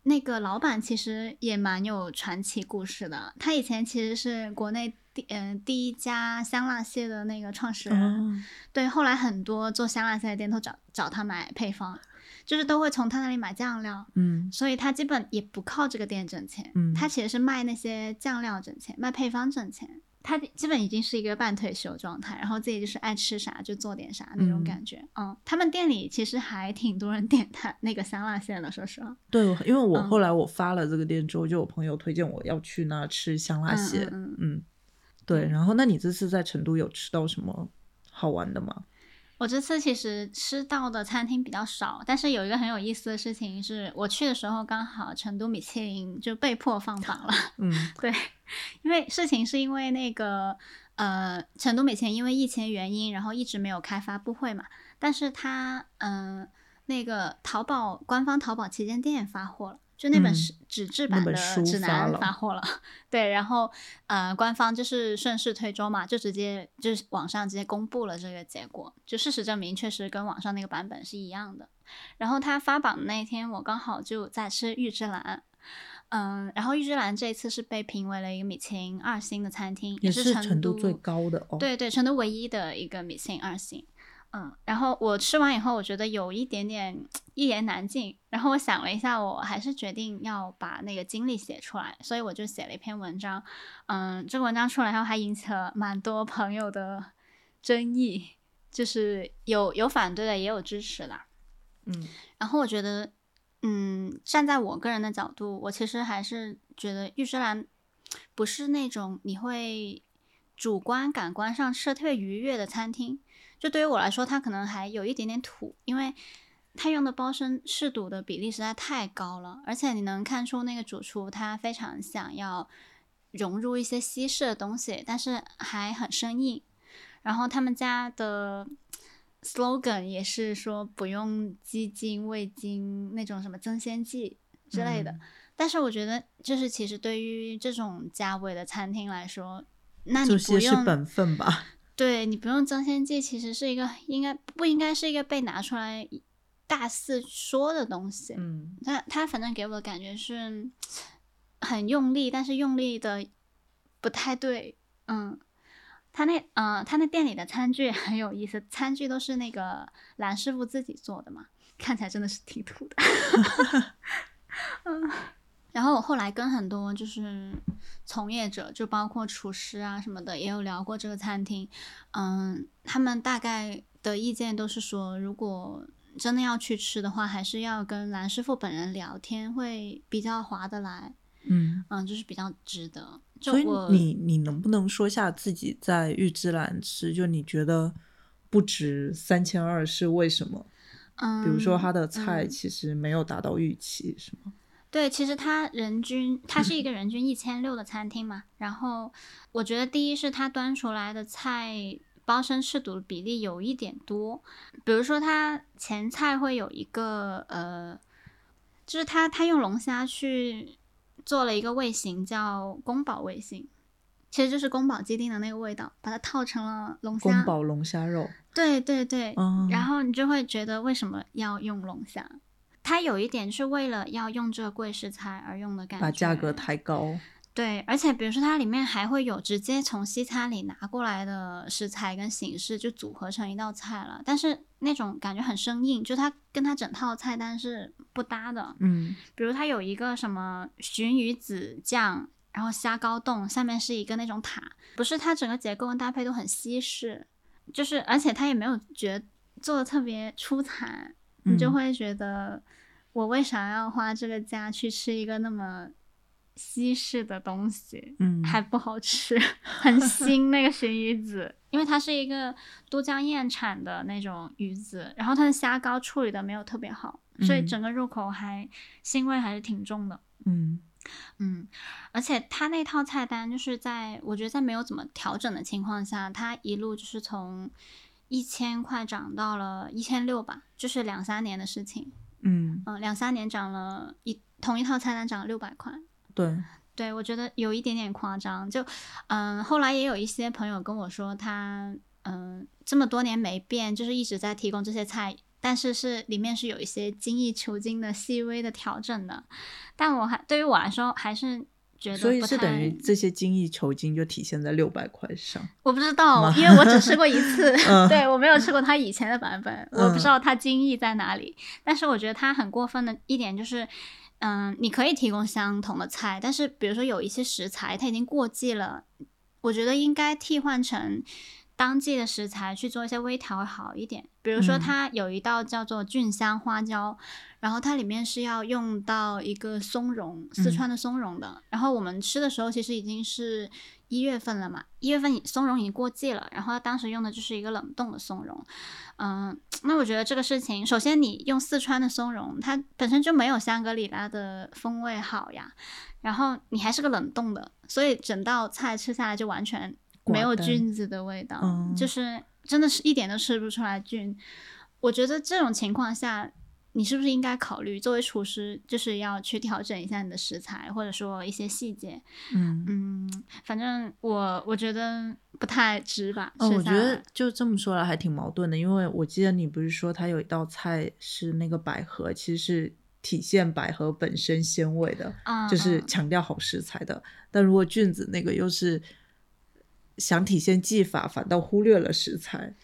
那个老板其实也蛮有传奇故事的。他以前其实是国内第嗯、第一家香辣蟹的那个创始人，哦对，后来很多做香辣蟹的店都找找他买配方，就是都会从他那里买酱料。嗯所以他基本也不靠这个店挣钱，嗯他其实是卖那些酱料挣钱，卖配方挣钱。他基本已经是一个半退休状态，然后自己就是爱吃啥就做点啥那种嗯感觉。嗯他们店里其实还挺多人点他那个香辣蟹的，说实话。对，因为我嗯后来我发了这个店之后，就有朋友推荐我要去那吃香辣嗯蟹。嗯，对。然后，那你这次在成都有吃到什么好玩的吗？我这次其实吃到的餐厅比较少，但是有一个很有意思的事情是，我去的时候刚好成都米其林就被迫放榜了。嗯 对，因为事情是因为那个呃，成都米其林因为疫情原因，然后一直没有开发布会嘛，但是它嗯、呃那个淘宝官方淘宝旗舰店发货了。就那本嗯是纸质版的指南发货了，对，然后呃，官方就是顺势推舟嘛，就直接就是网上直接公布了这个结果，就事实证明确实跟网上那个版本是一样的。然后他发榜的那一天，我刚好就在吃玉芝兰，嗯，然后玉芝兰这一次是被评为了一个米其林二星的餐厅，也是成都最高的哦。，对对，成都唯一的一个米其林二星。嗯，然后我吃完以后，我觉得有一点点一言难尽。然后我想了一下，我还是决定要把那个经历写出来，所以我就写了一篇文章。嗯，这个文章出来后，还引起了蛮多朋友的 争议，就是有有反对的，也有支持的。嗯然后我觉得，嗯，站在我个人的角度，我其实还是觉得玉芝兰不是那种你会主观感官上吃的特别愉悦的餐厅。就对于我来说，它可能还有一点点土，因为它用的包身试肚的比例实在太高了，而且你能看出那个主厨他非常想要融入一些西式的东西，但是还很生硬。然后他们家的 slogan 也是说不用鸡精、味精那种什么增鲜剂之类的。嗯但是我觉得，就是其实对于这种价位的餐厅来说，那你这不是本分吧？对你不用增鲜剂，其实是一个应该不应该是一个被拿出来大肆说的东西。嗯他他反正给我的感觉是很用力，但是用力的不太对。嗯，他那呃他那店里的餐具很有意思，餐具都是那个蓝师傅自己做的嘛，看起来真的是挺土的。嗯，然后我后来跟很多就是从业者，就包括厨师啊什么的，也有聊过这个餐厅。嗯，他们大概的意见都是说，如果真的要去吃的话，还是要跟蓝师傅本人聊天，会比较划得来。嗯，嗯，就是比较值得。就所以我你你能不能说下自己在玉芝兰吃，就你觉得不值三千二是为什么？嗯，比如说他的菜嗯其实没有达到预期，是吗？对，其实它人均，它是一个 人均一千六的餐厅嘛。然后我觉得第一是它端出来的菜包生吃肚的比例有一点多，比如说它前菜会有一个呃，就是它它用龙虾去做了一个味型叫宫保味型，其实就是宫保鸡丁的那个味道，把它套成了龙虾。宫保龙虾肉，对对对，嗯然后你就会觉得为什么要用龙虾？它有一点是为了要用这个贵食材而用的感觉，把价格抬高。对，而且比如说它里面还会有直接从西餐里拿过来的食材跟形式，就组合成一道菜了。但是那种感觉很生硬，就它跟它整套菜单是不搭的。嗯比如它有一个什么鲟鱼子酱，然后虾膏冻，下面是一个那种塔，不是它整个结构跟搭配都很西式，就是而且它也没有觉得做的特别出彩，你就嗯会觉得我为啥要花这个价去吃一个那么西式的东西？嗯，还不好吃，很腥那个鲟鱼子，因为它是一个都江堰产的那种鱼子，然后它的虾膏处理的没有特别好，所以嗯整个入口还腥味还是挺重的。嗯嗯，而且它那套菜单就是在我觉得在没有怎么调整的情况下，它一路就是从一千块涨到了一千六吧，就是两三年的事情。嗯，嗯，两三年涨了一同一套菜单涨了六百块。对，对，我觉得有一点点夸张。就，嗯，后来也有一些朋友跟我说，他，嗯，这么多年没变，就是一直在提供这些菜，但是是里面是有一些精益求精的细微的调整的。但我还对于我来说，还是觉得所以不是等于这些精益求精就体现在六百块上。我不知道，因为我只吃过一次，嗯对我没有吃过他以前的版本，我不知嗯道他精益在哪里。但是我觉得他很过分的一点就是，嗯，你可以提供相同的菜，但是比如说有一些食材它已经过季了，我觉得应该替换成当季的食材去做一些微调会好一点。比如说嗯它有一道叫做菌香花椒，然后它里面是要用到一个松茸，四嗯川的松茸的。然后我们吃的时候其实已经是一月份了嘛，一月份松茸已经过季了，然后它当时用的就是一个冷冻的松茸。嗯，那我觉得这个事情，首先你用四川的松茸，它本身就没有香格里拉的风味好呀，然后你还是个冷冻的，所以整道菜吃下来就完全没有菌子的味道，嗯就是真的是一点都吃不出来菌。我觉得这种情况下，你是不是应该考虑作为厨师，就是要去调整一下你的食材，或者说一些细节？嗯。嗯，反正我我觉得不太值吧。哦，我觉得就这么说来还挺矛盾的，因为我记得你不是说它有一道菜是那个百合，其实是体现百合本身鲜味的，嗯就是嗯强调好食材的。但如果菌子那个又是想体现技法，反倒忽略了食材。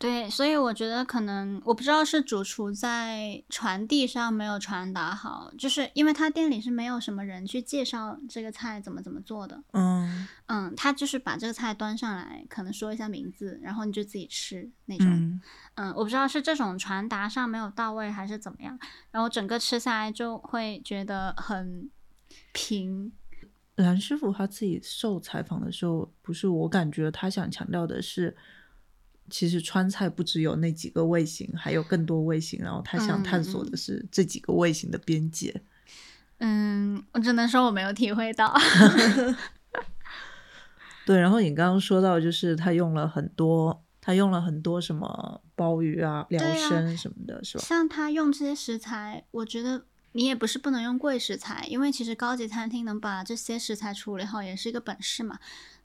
对，所以我觉得可能我不知道是主厨在传递上没有传达好，就是因为他店里是没有什么人去介绍这个菜怎么怎么做的，嗯。嗯，他就是把这个菜端上来，可能说一下名字，然后你就自己吃那种，嗯嗯，我不知道是这种传达上没有到位还是怎么样，然后整个吃下来就会觉得很平，蓝师傅他自己受采访的时候，不是我感觉他想强调的是，其实川菜不只有那几个味型，还有更多味型，然后他想探索的是这几个味型的边界。嗯，我只能说我没有体会到，对，然后你刚刚说到，就是他用了很多，他用了很多什么鲍鱼啊、辽参什么的，是吧？像他用这些食材，我觉得你也不是不能用贵食材，因为其实高级餐厅能把这些食材处理好也是一个本事嘛。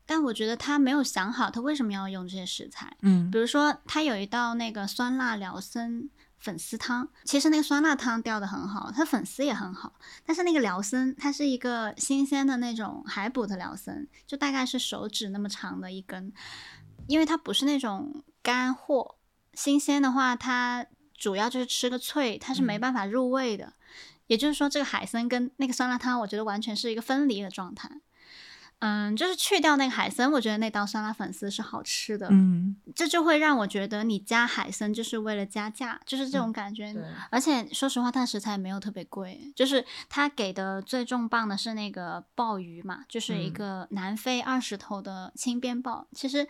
但我觉得他没有想好他为什么要用这些食材，嗯比如说他有一道那个酸辣辽参粉丝汤。其实那个酸辣汤调的很好，它粉丝也很好，但是那个辽参它是一个新鲜的那种海捕的辽参，就大概是手指那么长的一根，因为它不是那种干货，新鲜的话它主要就是吃个脆，它是没办法入味的。也就是说，这个海参跟那个酸辣汤，我觉得完全是一个分离的状态。嗯，就是去掉那个海参，我觉得那道酸辣粉丝是好吃的。嗯，这就会让我觉得你加海参就是为了加价，就是这种感觉。对而且说实话，它的食材没有特别贵，就是它给的最重磅的是那个鲍鱼嘛，就是一嗯个南非二十头的青边鲍。其实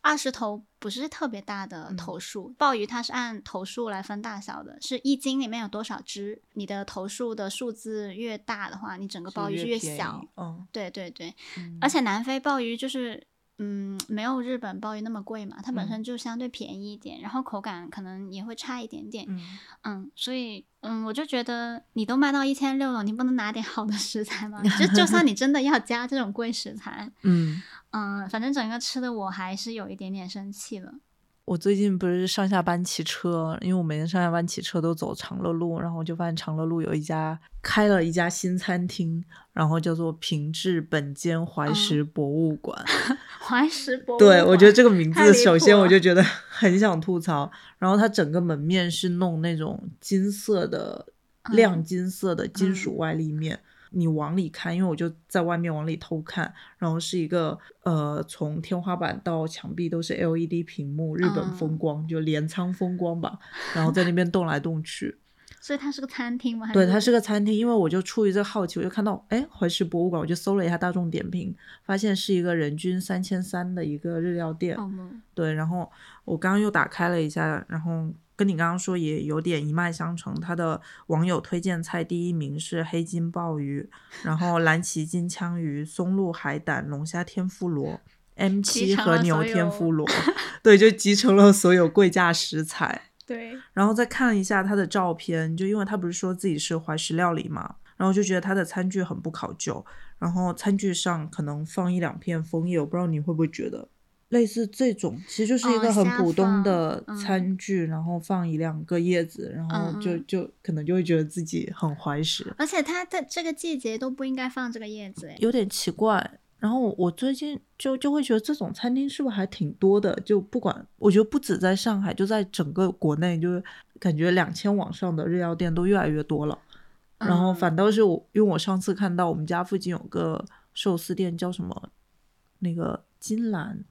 二十头不是特别大嗯的头数，鲍鱼它是按头数来分大小的，是一斤里面有多少只，你的头数的数字越大的话，你整个鲍鱼就越小。嗯，对对对，嗯而且南非鲍鱼就是，嗯，没有日本鲍鱼那么贵嘛，它本嗯身就相对便宜一点，然后口感可能也会差一点点，嗯嗯，所以，嗯，我就觉得你都卖到一千六了，你不能拿点好的食材吗？就就算你真的要加这种贵食材，嗯，嗯，反正整个吃的我还是有一点点生气了。我最近不是上下班骑车，因为我每天上下班骑车都走长乐路，然后我就发现长乐路有一家开了一家新餐厅，然后叫做平治本间怀石博物馆。怀石博物馆对，我觉得这个个名字首先我就觉得很想吐槽。然后它整个门面是弄那种金色的、亮嗯金色的金属外立面。你往里看，因为我就在外面往里偷看，然后是一个呃，从天花板到墙壁都是 LED 屏幕，日本风嗯光，就镰仓风光吧。然后在那边动来动去。所以它是个餐厅吗？对，它是个餐厅，因为我就出于这个好奇，我就看到哎怀石博物馆，我就搜了一下大众点评，发现是一个人均三千三的一个日料店。对，然后我刚刚又打开了一下，然后跟你刚刚说也有点一脉相承。他的网友推荐菜第一名是黑金鲍鱼，然后蓝鳍金枪鱼、松露海胆、龙虾天妇罗、M 七和牛天妇罗，对，就集成了所有贵价食材。对，然后再看一下他的照片，就因为他不是说自己是怀石料理嘛，然后就觉得他的餐具很不考究，然后餐具上可能放一两片枫叶，我不知道你会不会觉得类似这种，其实就是一哦个很普通的嗯餐具，然后放一两个叶子，然后就就可能就会觉得自己很怀石，而且它在这个季节都不应该放这个叶子，哎，有点奇怪。然后我最近就就会觉得这种餐厅是不是还挺多的？就不管我觉得不止在上海，就在整个国内，就是感觉两千往上的日料店都越来越多了。然后嗯反倒是我，因为我上次看到我们家附近有个寿司店叫什么，那个金兰，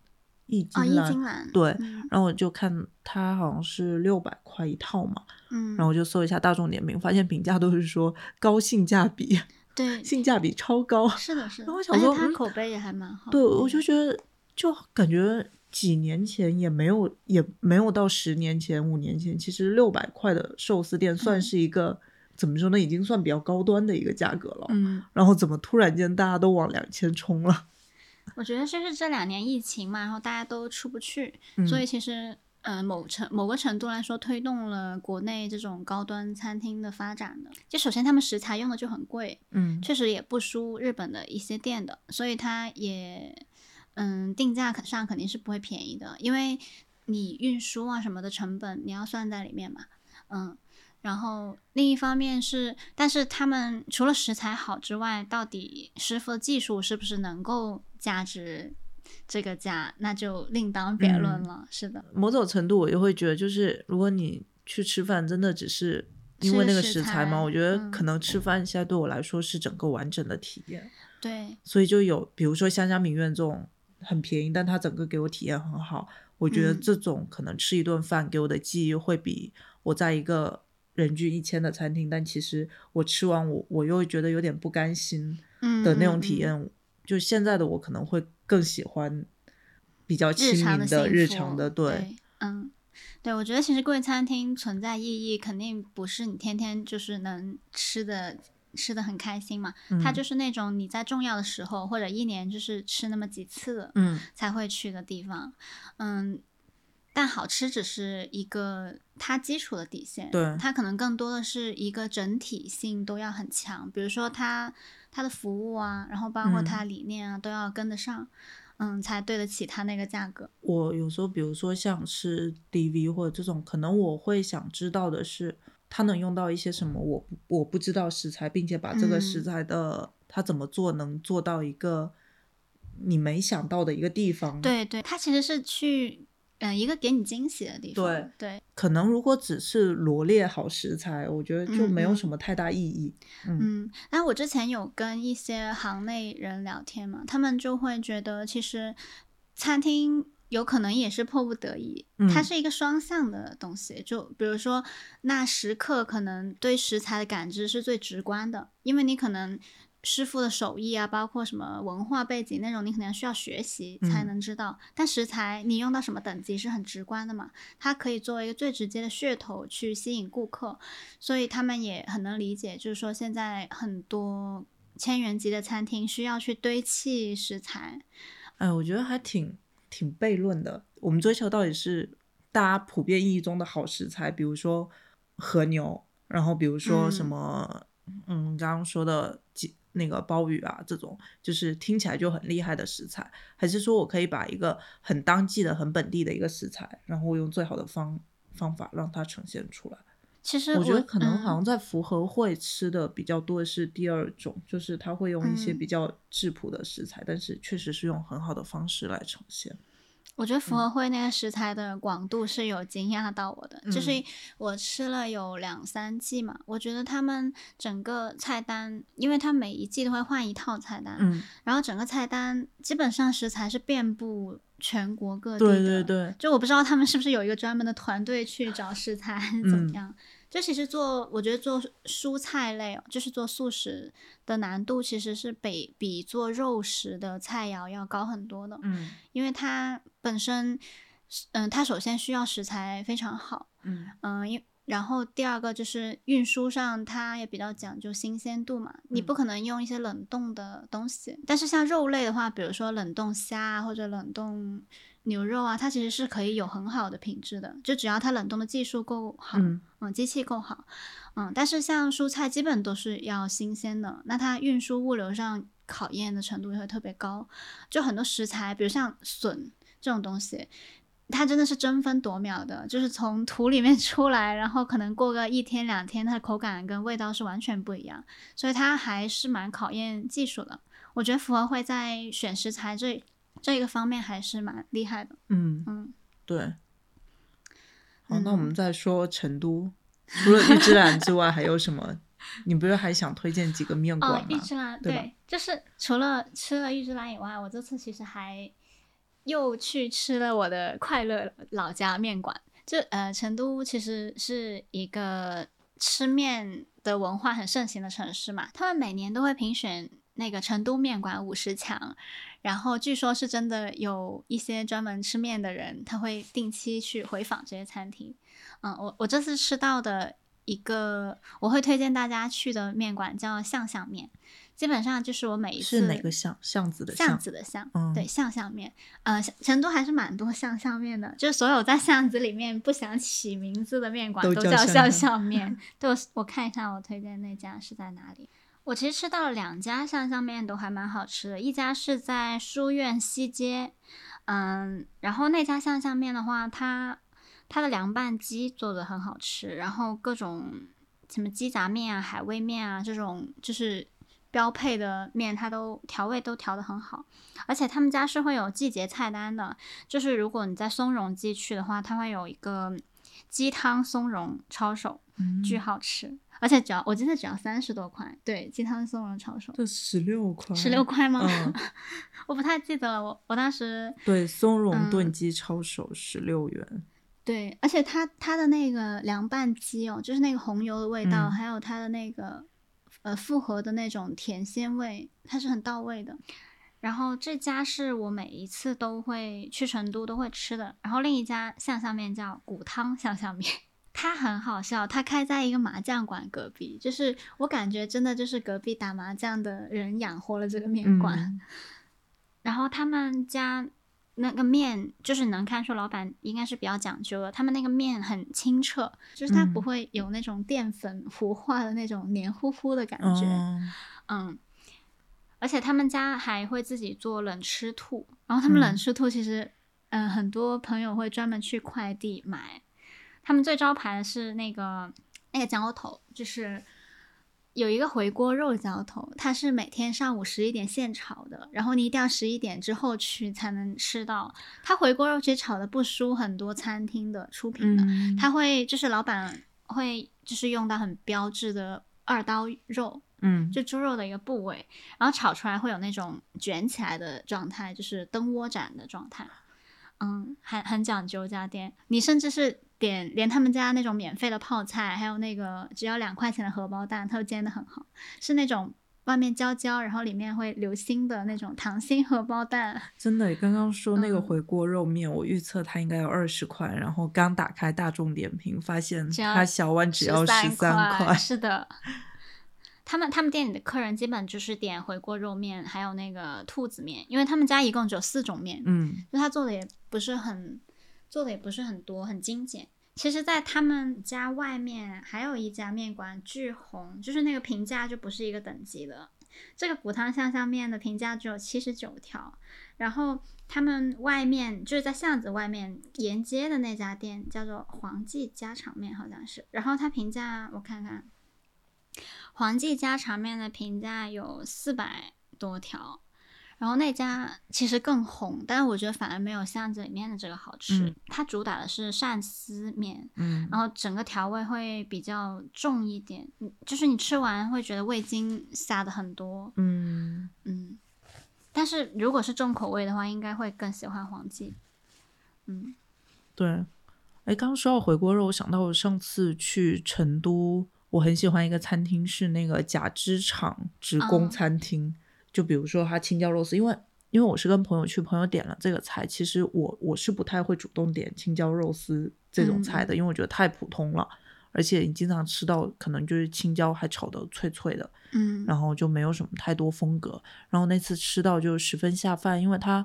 一哦，金兰，一金兰，对。嗯然后我就看它好像是六百块一套嘛，嗯，然后我就搜一下大众点评，发现评价都是说高性价比，对，性价比超高。是的，是的，然后我想而且它口碑也还蛮好。对，我就觉得就感觉几年前也没有，也没有到十年前、五年前，其实六百块的寿司店算嗯是一个、怎么说呢，已经算比较高端的一个价格了。嗯，然后怎么突然间大家都往两千冲了？我觉得就是这两年疫情嘛，然后大家都出不去，嗯所以其实呃某程某个程度来说，推动了国内这种高端餐厅的发展的。就首先他们食材用的就很贵，嗯确实也不输日本的一些店的，所以它也嗯定价上肯定是不会便宜的，因为你运输啊什么的成本你要算在里面嘛，嗯。然后另一方面是，但是他们除了食材好之外，到底师傅的技术是不是能够价值这个价，那就另当别论了。是的，某种程度我就会觉得，就是如果你去吃饭，真的只是因为那个食食材嘛，材我觉得嗯可能吃饭现在对我来说是整个完整的体验。对，所以就有比如说香香名苑这种很便宜，但它整个给我体验很好。我觉得嗯这种可能吃一顿饭给我的记忆会比我在一个人均一千的餐厅，但其实我吃完我我又会觉得有点不甘心嗯的那种体嗯嗯验。就现在的我可能会更喜欢比较亲日常民的日常的，对，嗯，对，我觉得其实贵餐厅存在意义，肯定不是你天天就是能吃的吃的很开心嘛，它嗯就是那种你在重要的时候或者一年就是吃那么几次嗯才会去的地方，嗯。但好吃只是一个它基础的底线，对它可能更多的是一个整体性都要很强，比如说它它的服务啊，然后包括嗯它理念啊、都要跟得上，嗯，才对得起它那个价格。我有时候，比如说像吃 DV 或者这种，可能我会想知道的是，它能用到一些什么我我不知道食材，并且把这个食嗯材的、它怎么做能做到一个你没想到的一个地方。，对对，它其实是去嗯、呃一个给你惊喜的地方。对对，可能如果只是罗列好食材，我觉得就没有什么太大意义。嗯嗯，但我之前有跟一些行内人聊天嘛，他们就会觉得其实餐厅有可能也是迫不得已，它嗯是一个双向的东西。就比如说，那食客可能对食材的感知是最直观的，因为你可能。师傅的手艺啊，包括什么文化背景那种，你可能需要学习才嗯能知道。但食材你用到什么等级是很直观的嘛，它可以作为一个最直接的噱头去吸引顾客。所以他们也很能理解，就是说现在很多千元级的餐厅需要去堆砌食材，哎，我觉得还挺挺悖论的。我们追求到底是大家普遍意义中的好食材，比如说和牛，然后比如说什嗯么，嗯，刚刚说的鸡那个鲍鱼啊，这种就是听起来就很厉害的食材，还是说我可以把一个很当季的、很本地的一个食材，然后用最好的方方法让它呈现出来？其实我觉得可能好嗯像在福和会吃的比较多的是第二种，就是他会用一些嗯比较质朴的食材，但是确实是用很好的方式来呈现。我觉得福和会那个食材的广度是有惊讶到我的，就是嗯。我吃了有两三季嘛，我觉得他们整个菜单，因为他每一季都会换一套菜单，嗯，然后整个菜单基本上食材是遍布全国各地的，对对对，就我不知道他们是不是有一个专门的团队去找食材，怎么嗯样。就其实做，我觉得做蔬菜类哦，就是做素食的难度其实是比比做肉食的菜肴要高很多的，嗯因为它本身，嗯，它首先需要食材非常好，嗯嗯，因然后第二个就是运输上，它也比较讲究新鲜度嘛，你不可能用一些冷冻的东西。但是像肉类的话，比如说冷冻虾啊或者冷冻牛肉啊，它其实是可以有很好的品质的，就只要它冷冻的技术够好，嗯嗯，机器够好，嗯，但是像蔬菜基本都是要新鲜的，那它运输物流上考验的程度也会特别高。就很多食材，比如像笋这种东西，它真的是争分夺秒的，就是从土里面 出来，然后可能过个一天两天，它的口感跟味道是完全不一样，所以它还是蛮考验技术的。我觉得福和会在选食材这这个方面还是蛮厉害的。嗯，嗯，对。好，那我们嗯再说成都，除了玉芝兰之外，还有什么？你不是还想推荐几个面哦馆，玉吗？芝兰对，就是除了吃了玉芝兰以外，我这次其实还又去吃了我的快乐老家面馆。就呃，成都其实是一个吃面的文化很盛行的城市嘛，他们每年都会评选那个成都面馆五十强，然后据说是真的有一些专门吃面的人，他会定期去回访这些餐厅。嗯，我我这次吃到的一个我会推荐大家去的面馆叫巷巷面，基本上就是我每一次是哪个巷巷子的巷子的巷，嗯对巷巷面，呃，成都还是蛮多巷巷面的，就是所有在巷子里面不想起名字的面馆都都叫巷叫巷面。对，我我看一下我推荐那家是在哪里。我其实吃到了两家香香面都还蛮好吃的，一家是在书院西街，嗯，然后那家香香面的话，它它的凉拌鸡做的很好吃，然后各种什么鸡杂面啊、海味面啊这种就是标配的面，它都调味都调的很好，而且他们家是会有季节菜单的，就是如果你在松茸鸡去的话，它会有一个鸡汤松茸抄手，嗯。巨好吃，而且只要我记得只要三十多块，对，鸡汤松茸抄手。这十六块，十六块吗？嗯 我不太记得了。我我当时对，松茸炖嗯鸡抄手十六元。对，而且它它的那个凉拌鸡哦，就是那个红油的味道，嗯还有它的那个呃复合的那种甜鲜味，它是很到位的。然后这家是我每一次都会去成都都会吃的。然后另一家巷巷面叫骨汤巷巷面，它很好笑，他开在一个麻将馆隔壁，就是我感觉真的就是隔壁打麻将的人养活了这个面馆。嗯 然后他们家那个面，就是能看出老板应该是比较讲究的。他们那个面很清澈，就是它不嗯会有那种淀粉糊化的那种黏糊糊的感觉。嗯嗯，而且他们家还会自己做冷吃兔，然后他们冷嗯吃兔其实，嗯、很多朋友会专门去快递买。他们最招牌的是那个那个浇头，就是有一个回锅肉浇头，它是每天上午十一点现炒的，然后你一定要十一点之后去才能吃到。它回锅肉其实炒的不输很多餐厅的出品的，嗯，它会就是老板会就是用到很标志的二刀肉，嗯就猪肉的一个部位，然后炒出来会有那种卷起来的状态，就是灯窝盏的状态。嗯，很很讲究这家店，你甚至是点连他们家那种免费的泡菜，还有那个只要两块钱的荷包蛋，它都煎的很好，是那种外面焦焦，然后里面会流心的那种溏心荷包蛋。真的，刚刚说那个嗯回锅肉面，我预测它应该有二十块，然后刚打开大众点评，发现它小碗只要十三块。是的。他们他们店里的客人基本就是点回锅肉面，还有那个兔子面，因为他们家一共只有四种面，嗯就他做的也不是很做的也不是很多，很精简。其实，在他们家外面还有一家面馆巨红，就是那个评价就不是一个等级的。这个骨汤香香面的评价只有七十九条，然后他们外面就是在巷子外面沿街的那家店叫做黄记家常面，好像是。然后他评价我看看，黄记家常面的评价有四百多条，然后那家其实更红，但是我觉得反而没有巷子里面的这个好吃。嗯它主打的是鳝丝面，嗯然后整个调味会比较重一点，嗯就是你吃完会觉得味精下的很多，嗯，嗯。但是如果是重口味的话，应该会更喜欢黄记。嗯，对。哎，刚刚说到回锅肉，我想到我上次去成都，我很喜欢一个餐厅，是那个假肢厂职工哦餐厅。就比如说它青椒肉丝，因为因为我是跟朋友去，朋友点了这个菜，其实我我是不太会主动点青椒肉丝这种菜的，因为我觉得太普通了，而且你经常吃到可能就是青椒还炒的脆脆的，嗯，然后就没有什么太多风格。然后那次吃到就十分下饭，因为它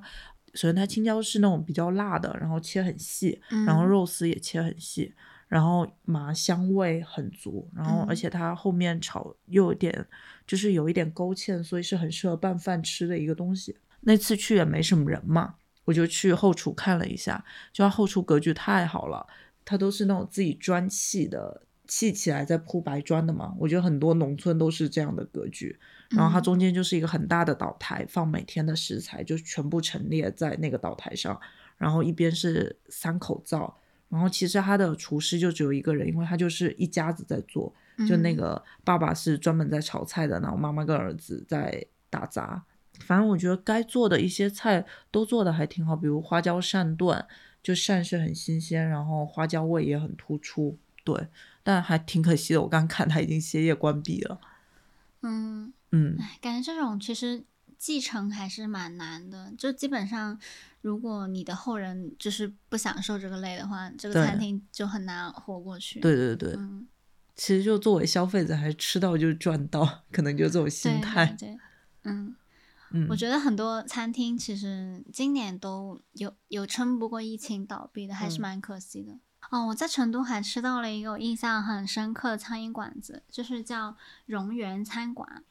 首先它青椒是那种比较辣的，然后切很细，然后嗯。肉丝也切很细，然后麻香味很足，然后而嗯且它后面炒又有点就是有一点勾芡，所以是很适合拌饭吃的一个东西。那次去也没什么人嘛，我就去后厨看了一下，就它后厨格局太好了，它都是那种自己砖砌的，砌起来再铺白砖的嘛。我觉得很多农村都是这样的格局。然后它嗯中间就是一个很大的岛台，放每天的食材就全部陈列在那个岛台上，然后一边是三口灶，然后其实他的厨师就只有一个人，因为他就是一家子在做，就那嗯个爸爸是专门在炒菜的，然后妈妈跟儿子在打杂。反正我觉得该做的一些菜都做的还挺好，比如花椒鳝段，就鳝是很新鲜，然后花椒味也很突出，对，但还挺可惜的，我刚看他已经歇业关闭了。嗯，嗯，哎，感觉这种其实继承还是蛮难的。就基本上，如果你的后人就是不享受这个类的话，这个餐厅就很难活过去。对对对，嗯，其实就作为消费者，还是吃到就赚到，可能就这种心态。对对，嗯。嗯，我觉得很多餐厅其实今年都有有撑不过疫情倒闭的，还是嗯蛮可惜的。哦，我在成都还吃到了一个我印象很深刻的苍蝇馆子，就是叫荣源餐馆，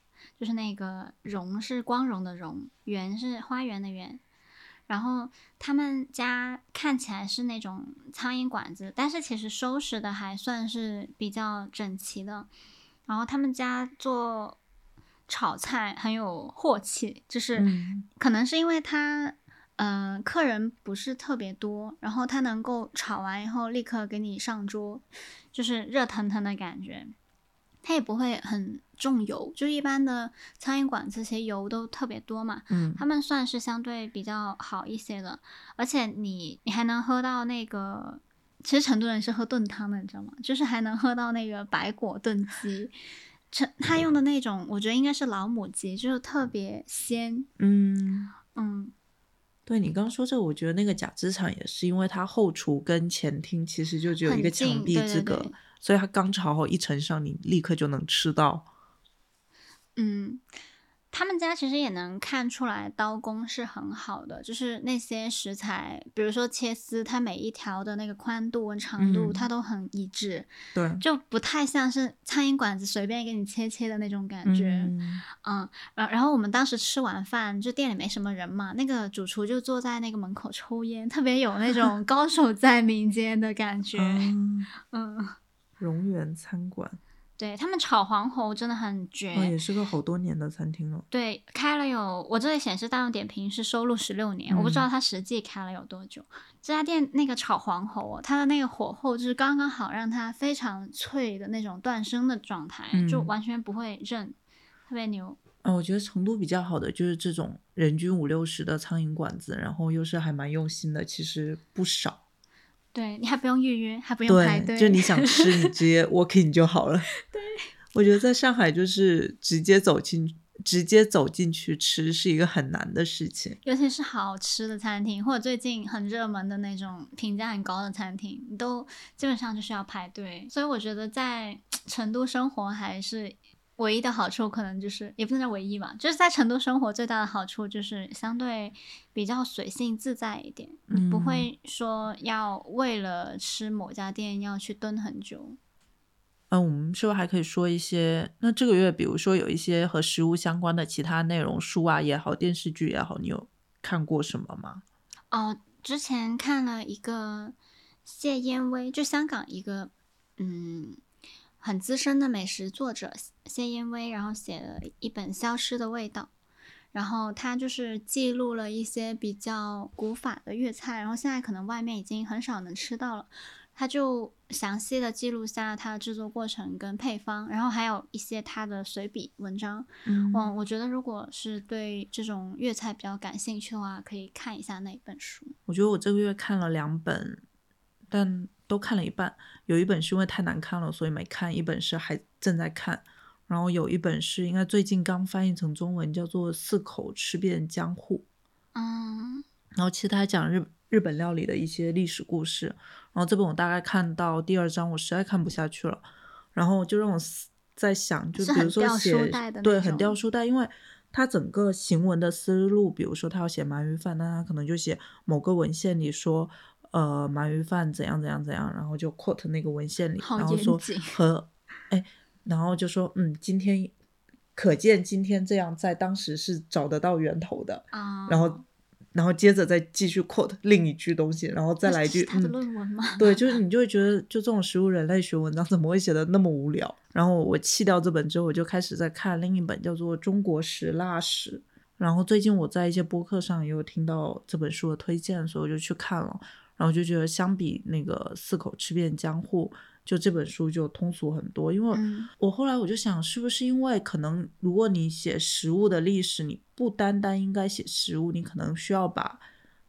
就是那个荣是光荣的荣，园是花园的园。然后他们家看起来是那种苍蝇馆子，但是其实收拾的还算是比较整齐的。然后他们家做炒菜很有镬气，就是嗯可能是因为他，嗯、客人不是特别多，然后他能够炒完以后立刻给你上桌，就是热腾腾的感觉。它也不会很重油，就一般的苍蝇馆这些油都特别多嘛，嗯他们算是相对比较好一些的，而且你你还能喝到那个，其实成都人是喝炖汤的，你知道吗？就是还能喝到那个白果炖鸡，成他用的那种，我觉得应该是老母鸡，就是特别鲜，嗯，嗯，对你刚刚说这个，我觉得那个假肢厂也是因为它后厨跟前厅其实就只有一个墙壁之隔，对所以它刚炒好一盛上，你立刻就能吃到。嗯，他们家其实也能看出来刀工是很好的，就是那些食材，比如说切丝，它每一条的那个宽度跟长度，嗯它都很一致，对，就不太像是苍蝇馆子随便给你切切的那种感觉。嗯嗯，然然后我们当时吃完饭，就店里没什么人嘛，那个主厨就坐在那个门口抽烟，特别有那种高手在民间的感觉。嗯，嗯，荣源餐馆，对他们炒黄喉真的很绝。哦，也是个好多年的餐厅了。对，开了有，我这里显示大众点评是收录十六年，我不知道嗯它实际开了有多久。这家店那个炒黄喉哦，它的那个火候就是刚刚好，让它非常脆的那种断生的状态，就嗯完全不会韧，特别牛。嗯，我觉得成都比较好的就是这种人均五六十的苍蝇馆子，然后又是还蛮用心的，其实不少。对你还不用预约，还不用排队，就你 想吃，你直接 walking 就好了。对，我觉得在上海就是直接走进直接走进去吃是一个很难的事情。尤其是好吃的餐厅，或者最近很热门的那种评价很高的餐厅，你都基本上就是要排队。所以我觉得在 成都生活还是唯一的好处，可能就是也不能叫唯一吧，就是在成都生活最大的好处就是相对比较随性自在一点，你不嗯会说要为了吃某家店要去蹲很久。嗯，我们是不是还可以说一些？那这个月，比如说有一些和食物相关的其他内容，书啊也好，电视剧也好，你有看过什么吗？哦，之前看了一个谢燕薇，就香港一个嗯很资深的美食作者谢燕薇，然后写了一本《消失的味道》，然后他就是记录了一些比较古法的粤菜，然后现在可能外面已经很少能吃到了。他就详细的记录下它的制作过程跟配方，然后还有一些他的随笔文章，嗯嗯，我觉得如果是对这种粤菜比较感兴趣的话，可以看一下那本书。我觉得我这个月看了两本，但都看了一半。有一本是因为太难看了，所以没看；一本是还正在看。然后有一本是应该最近刚翻译成中文，叫做《四口吃遍江户》。嗯然后其实他还讲日日本料理的一些历史故事。然后这本我大概看到第二章，我实在看不下去了，然后就让我在想，就比如说写对很种掉书袋，因为他整个行文的思路，比如说他要写鳗鱼饭，那他可能就写某个文献里说。呃，鳗鱼饭怎样怎样怎样，然后就 quote 那个文献里，然后说和哎，然后就说嗯，今天可见今天这样在当时是找得到源头的，啊，然后然后接着再继续 quote 另一句东西，然后再来一句他的嗯，论文吗？对，就是 你就会觉得就这种食物人类学文章怎么会写的那么无聊？然后我弃掉这本之后，我就开始在看另一本叫做《中国食腊史》。然后最近我在一些播客上也有听到这本书的推荐，所以我就去看了。然后就觉得相比那个《四口吃遍江户》，就这本书就通俗很多。因为嗯我后来我就想，是不是因为可能如果你写食物的历史，你不单单应该写食物，你可能需要把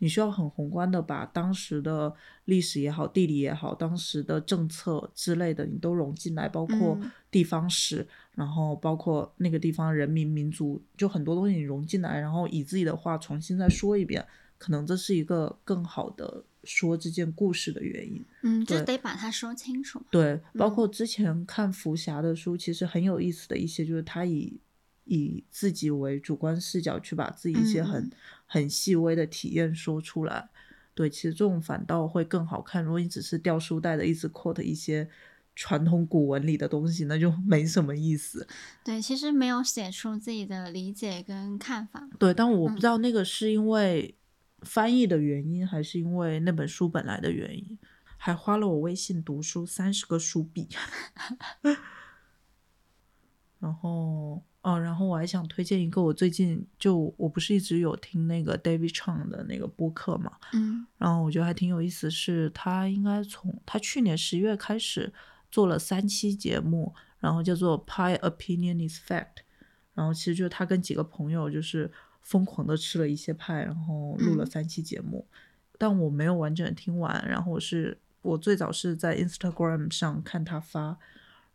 你需要很宏观的把当时的历史也好、地理也好、当时的政策之类的，你都融进来，包括嗯地方史，然后包括那个地方人民民族，就很多东西你融进来，然后以自己的话重新再说一遍，可能这是一个更好的说这件故事的原因。嗯，就得把它说清楚。对，包嗯括之前看福霞的书，其实很有意思的一些，就是他以以自己为主观视角去把自己一些很、嗯很细微的体验说出来。对，其实这种反倒会更好看。如果你只是掉书袋的一直 quote 一些传统古文里的东西，那就 没什么意思。对，其实没有写出自己的理解跟看法。对，但我不嗯知道那个是因为翻译的原因，还是因为那本书本来的原因，还花了我微信读书三十个书币。然后，哦，然后我还想推荐一个，我最近就我不是一直有听那个 David Chang 的那个播客嘛，嗯然后我觉得还挺有意思，是他应该从他去年十月开始做了三期节目，然后叫做 Pie Opinion is Fact，然后其实就是他跟几个朋友就是疯狂的吃了一些派，然后录了嗯三期节目，但我没有完整地听完，然后我是我最早是在 Instagram 上看他发，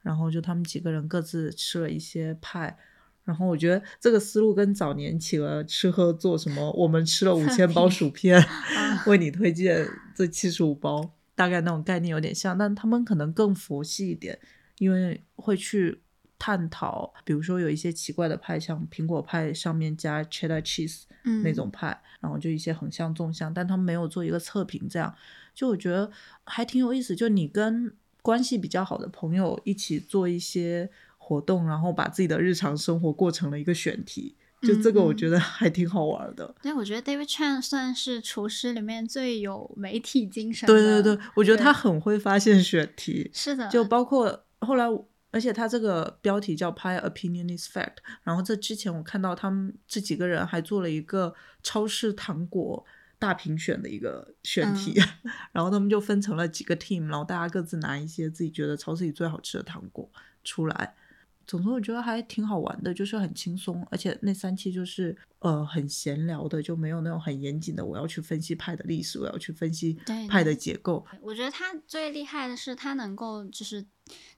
然后就他们几个人各自吃了一些派。然后我觉得这个思路跟早年企鹅吃喝做什么，我们吃了五千包薯片，为你推荐这七十五包，大概那种概念有点像，但他们可能更佛系一点，因为会去探讨，比如说有一些奇怪的派，像苹果派上面加 cheddar cheese 嗯那种派，然后就一些横向纵向，但他们没有做一个测评，这样就我觉得还挺有意思。就你跟关系比较好的朋友一起做一些活动，然后把自己的日常生活过成了一个选题，就这个我觉得还挺好玩的。对，我觉得 David Chan 算是厨师里面最有媒体精神的。对对对，我觉得他很会发现选题，是的，就包括后来，而且他这个标题叫 “Pie Opinion is Fact”。然后这之前我看到他们这几个人还做了一个超市糖果大评选的一个选题，然后他们就分成了几个 team，然后大家各自拿一些自己觉得超市里最好吃的糖果出来。总之我觉得还挺好玩的，就是很轻松，而且那三期就是呃很闲聊的，就没有那种很严谨的我要去分析派的历史，我要去分析对派的结构。我觉得他最厉害的是，他能够就是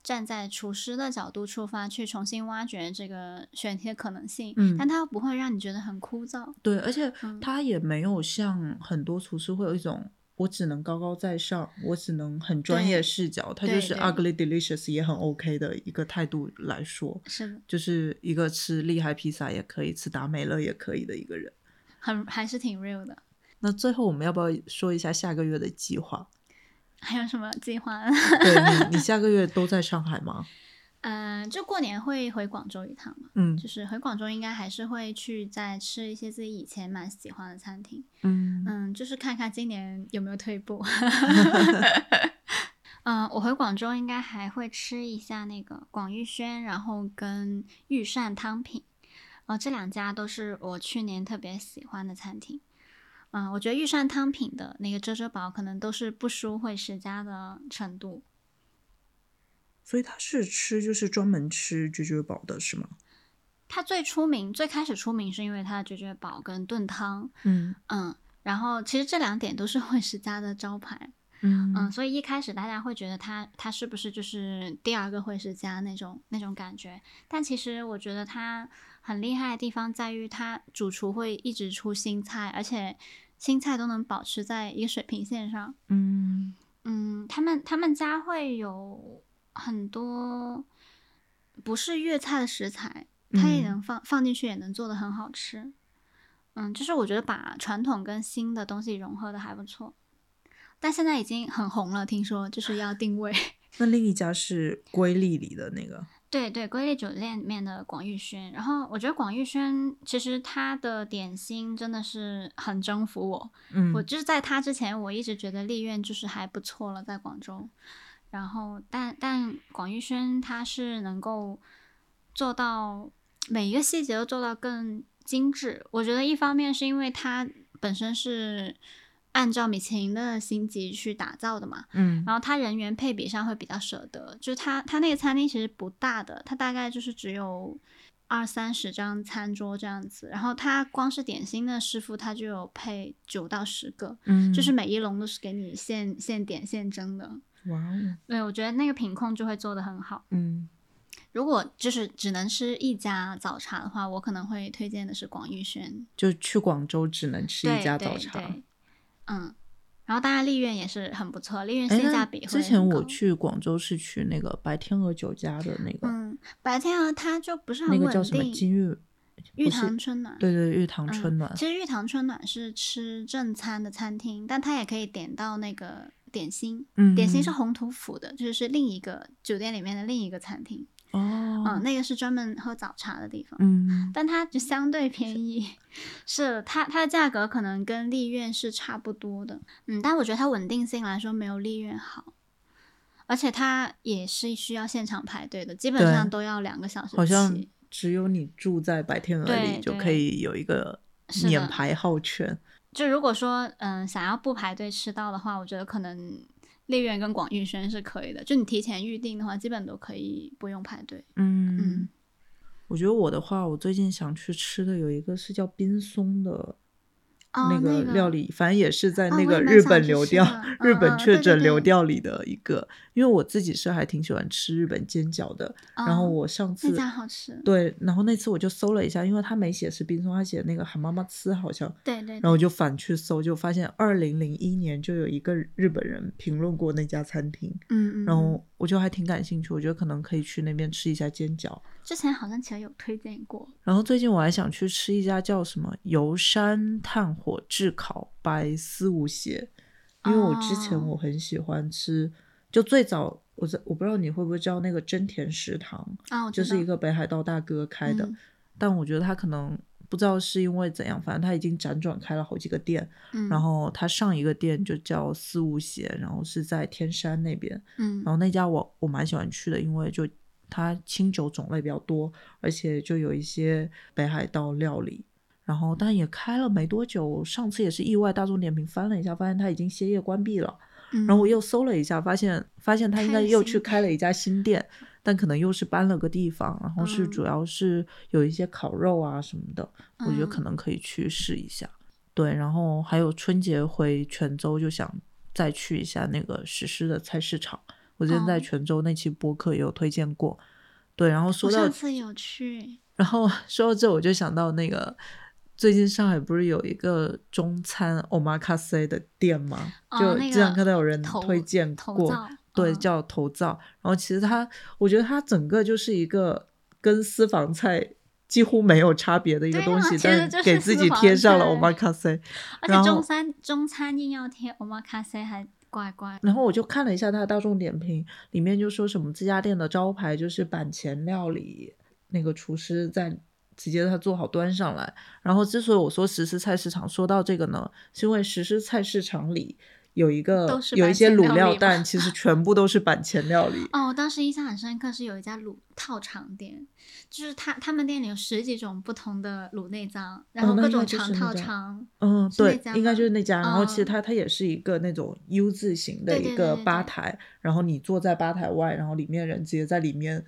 站在厨师的角度出发，去重新挖掘这个选题的可能性，嗯但他不会让你觉得很枯燥。对，而且嗯他也没有像很多厨师会有一种我只能高高在上，我只能很专业对视角，他就是 ugly delicious 也很 OK 的一个态度来说，是的，就是一个吃厉害披萨也可以，吃达美乐也可以的一个人。很还是挺 real 的。那最后我们要不要说一下下个月的计划？还有什么计划？对你，你 下个月都在上海吗？嗯、就过年会回广州一趟嘛，嗯就是回广州应该还是会去再吃一些自己以前蛮喜欢的餐厅。嗯嗯，就是看看今年有没有退步。嗯，我回广州应该还会吃一下那个广玉轩，然后跟御膳汤品，呃，这两家都是我去年特别喜欢的餐厅。嗯，我觉得御膳汤品的那个遮遮宝可能都是不输惠食家的程度。所以他是吃就是专门吃绝绝宝的是吗？他最出名，最开始出名是因为他的绝绝宝跟炖汤，嗯嗯，然后其实这两点都是惠食家的招牌。嗯嗯，所以一开始大家会觉得他他是不是就是第二个惠食家那种那种感觉？但其实我觉得他很厉害的地方在于，他主厨会一直出新菜，而且新菜都能保持在一个水平线上。嗯嗯，他们他们家会有很多不是粤菜的食材，它也嗯能放、放进去，也能做的很好吃。嗯，就是我觉得把传统跟新的东西融合的还不错。但现在已经很红了，听说就是要定位。那另一家是瑰丽里的那个，对对，瑰丽酒店里面的广玉轩，然后我觉得广玉轩其实它的点心真的是很征服我。嗯我就是在他之前，我一直觉得丽苑就是还不错了，在广州。然后，但但广玉轩它是能够做到每一个细节都做到更精致。我觉得一方面是因为它本身是按照米其林的星级去打造的嘛，嗯然后它人员配比上会比较舍得，就是它它那个餐厅其实不大的，它大概就是只有二三十张餐桌这样子，然后它光是点心的师傅他就有配九到十个，嗯就是每一笼都是给你现现点现蒸的。哇哦，对，我觉得那个品控就会做得很好。嗯如果就是只能吃一家早茶的话，我可能会推荐的是广玉轩，就去广州只能吃一家早茶。对嗯，然后大家丽苑也是很不错，丽苑哎，性价那比会之前我去广州是去那个白天鹅酒家的那个，嗯，白天鹅它就不是很稳那个叫什么定。金玉，玉堂春暖，对对，玉堂嗯春暖。其实玉堂春暖是吃正餐的餐厅，但它也可以点到那个点心，嗯点心是红土府的，就是是另一个酒店里面的另一个餐厅，哦，嗯，那个是专门喝早茶的地方。嗯但它就相对便宜，是它它的价格可能跟丽苑是差不多的，嗯，但我觉得它稳定性来说没有丽苑好，而且它也是需要现场排队的，基本上都要两个小时。好像只有你住在白天鹅对里就可以有一个免排号券。就如果说嗯想要不排队吃到的话，我觉得可能丽苑跟广玉轩是可以的。就你提前预定的话，基本都可以不用排队。嗯嗯，我觉得我的话，我最近想去吃的有一个是叫冰松的。哦，那个料理，反正也是在那个日本流调、的日本确诊流对调里的一个。因为我自己是还挺喜欢吃日本煎饺的，然后哦我上次那家好吃。对，然后那次我就搜了一下，因为他没写是冰松，他写那个喊妈妈吃好像，对对然后我就反去搜，就发现二零零一年就有一个日本人评论过那家餐厅，嗯嗯，然后我就还挺感兴趣，我觉得可能可以去那边吃一下煎饺。之前好像其实有推荐过，然后最近我还想去吃一家叫什么游山炭火炙烤白丝无邪，因为我之前哦。我很喜欢吃，就最早我在我不知道你会不会知道那个真田食堂，就是一个北海道大哥开的，嗯。但我觉得他可能不知道是因为怎样，反正他已经辗转开了好几个店，嗯，然后他上一个店就叫四物鞋，然后是在天山那边，嗯。然后那家我我蛮喜欢去的，因为就它清酒种类比较多，而且就有一些北海道料理。然后但也开了没多久，上次也是意外，大众点评翻了一下，发现它已经歇业关闭了。嗯然后我又搜了一下，发现发现他应该又去开了一家新店，但可能又是搬了个地方，然后是嗯主要是有一些烤肉啊什么的，我觉得可嗯能可以去试一下。对，然后还有春节回泉州，就想再去一下那个石狮的菜市场。我之前在哦泉州那期播客也有推荐过。对，然后说到上次有去，然后 说到这，我就想到那个最近上海不是有一个中餐 omakase 的店吗？哦就经常看到有人推荐过，对，嗯叫头灶。然后其实它，我觉得它整个就是一个跟私房菜。几乎没有差别的一个东西，但是给自己贴上了 omakase，而且中餐中餐硬要贴 omakase 还乖乖。然后我就看了一下他的大众点评，里面就说什么这家店的招牌就是板前料理，那个厨师在直接他做好端上来。然后之所以我说石狮菜市场，说到这个呢，是因为石狮菜市场里有一个有一些卤料蛋，其实全部都是板前料理。哦，我当时印象很深刻，是有一家卤套肠店，就是他他们店里有十几种不同的卤内脏，然后各种肠套肠。嗯，对，应该就是那家。然后其实嗯它它也是一个那种 U 字形的一个对对对吧台，然后你坐在吧台外，然后里面人直接在里面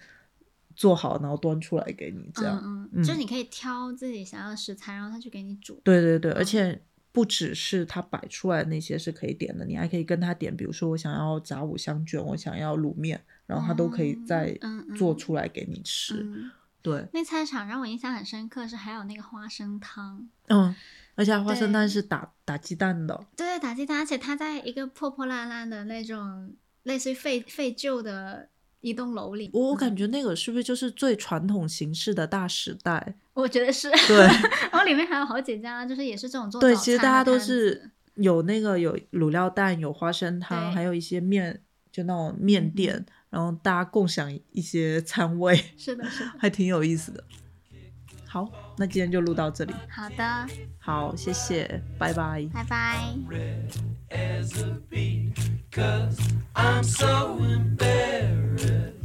做好，然后端出来给你这样。嗯嗯，就是嗯你可以挑自己想要的食材，然后他去给你煮。对对对，而嗯且不只是他摆出来的那些是可以点的，你还可以跟他点，比如说我想要炸五香卷，我想要卤面，然后他都可以嗯再做出来给你吃。嗯，对，那菜场让我印象很深刻是还有那个花生汤，嗯，而且花生汤是打打鸡蛋的。对对，打鸡蛋，而且它在一个破破烂烂的那种类似于废废旧的一栋楼里。我感觉那个是不是就是最传统形式的大时代？我觉得是。对 然后里面还有好几家，就是也是这种做对，其实大家都是有那个有卤料蛋，有花生汤，还有一些面，就那种面嗯店，然后大家共享一些餐位，是的，是的。还挺有意思的。好，那今天就录到这里。好的，好，谢谢，拜拜。拜拜。As a bee, cause I'm so embarrassed.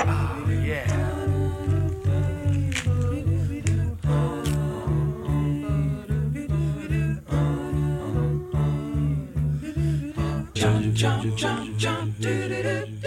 Ah, yeah. Jump, jump, jump, jump, do do do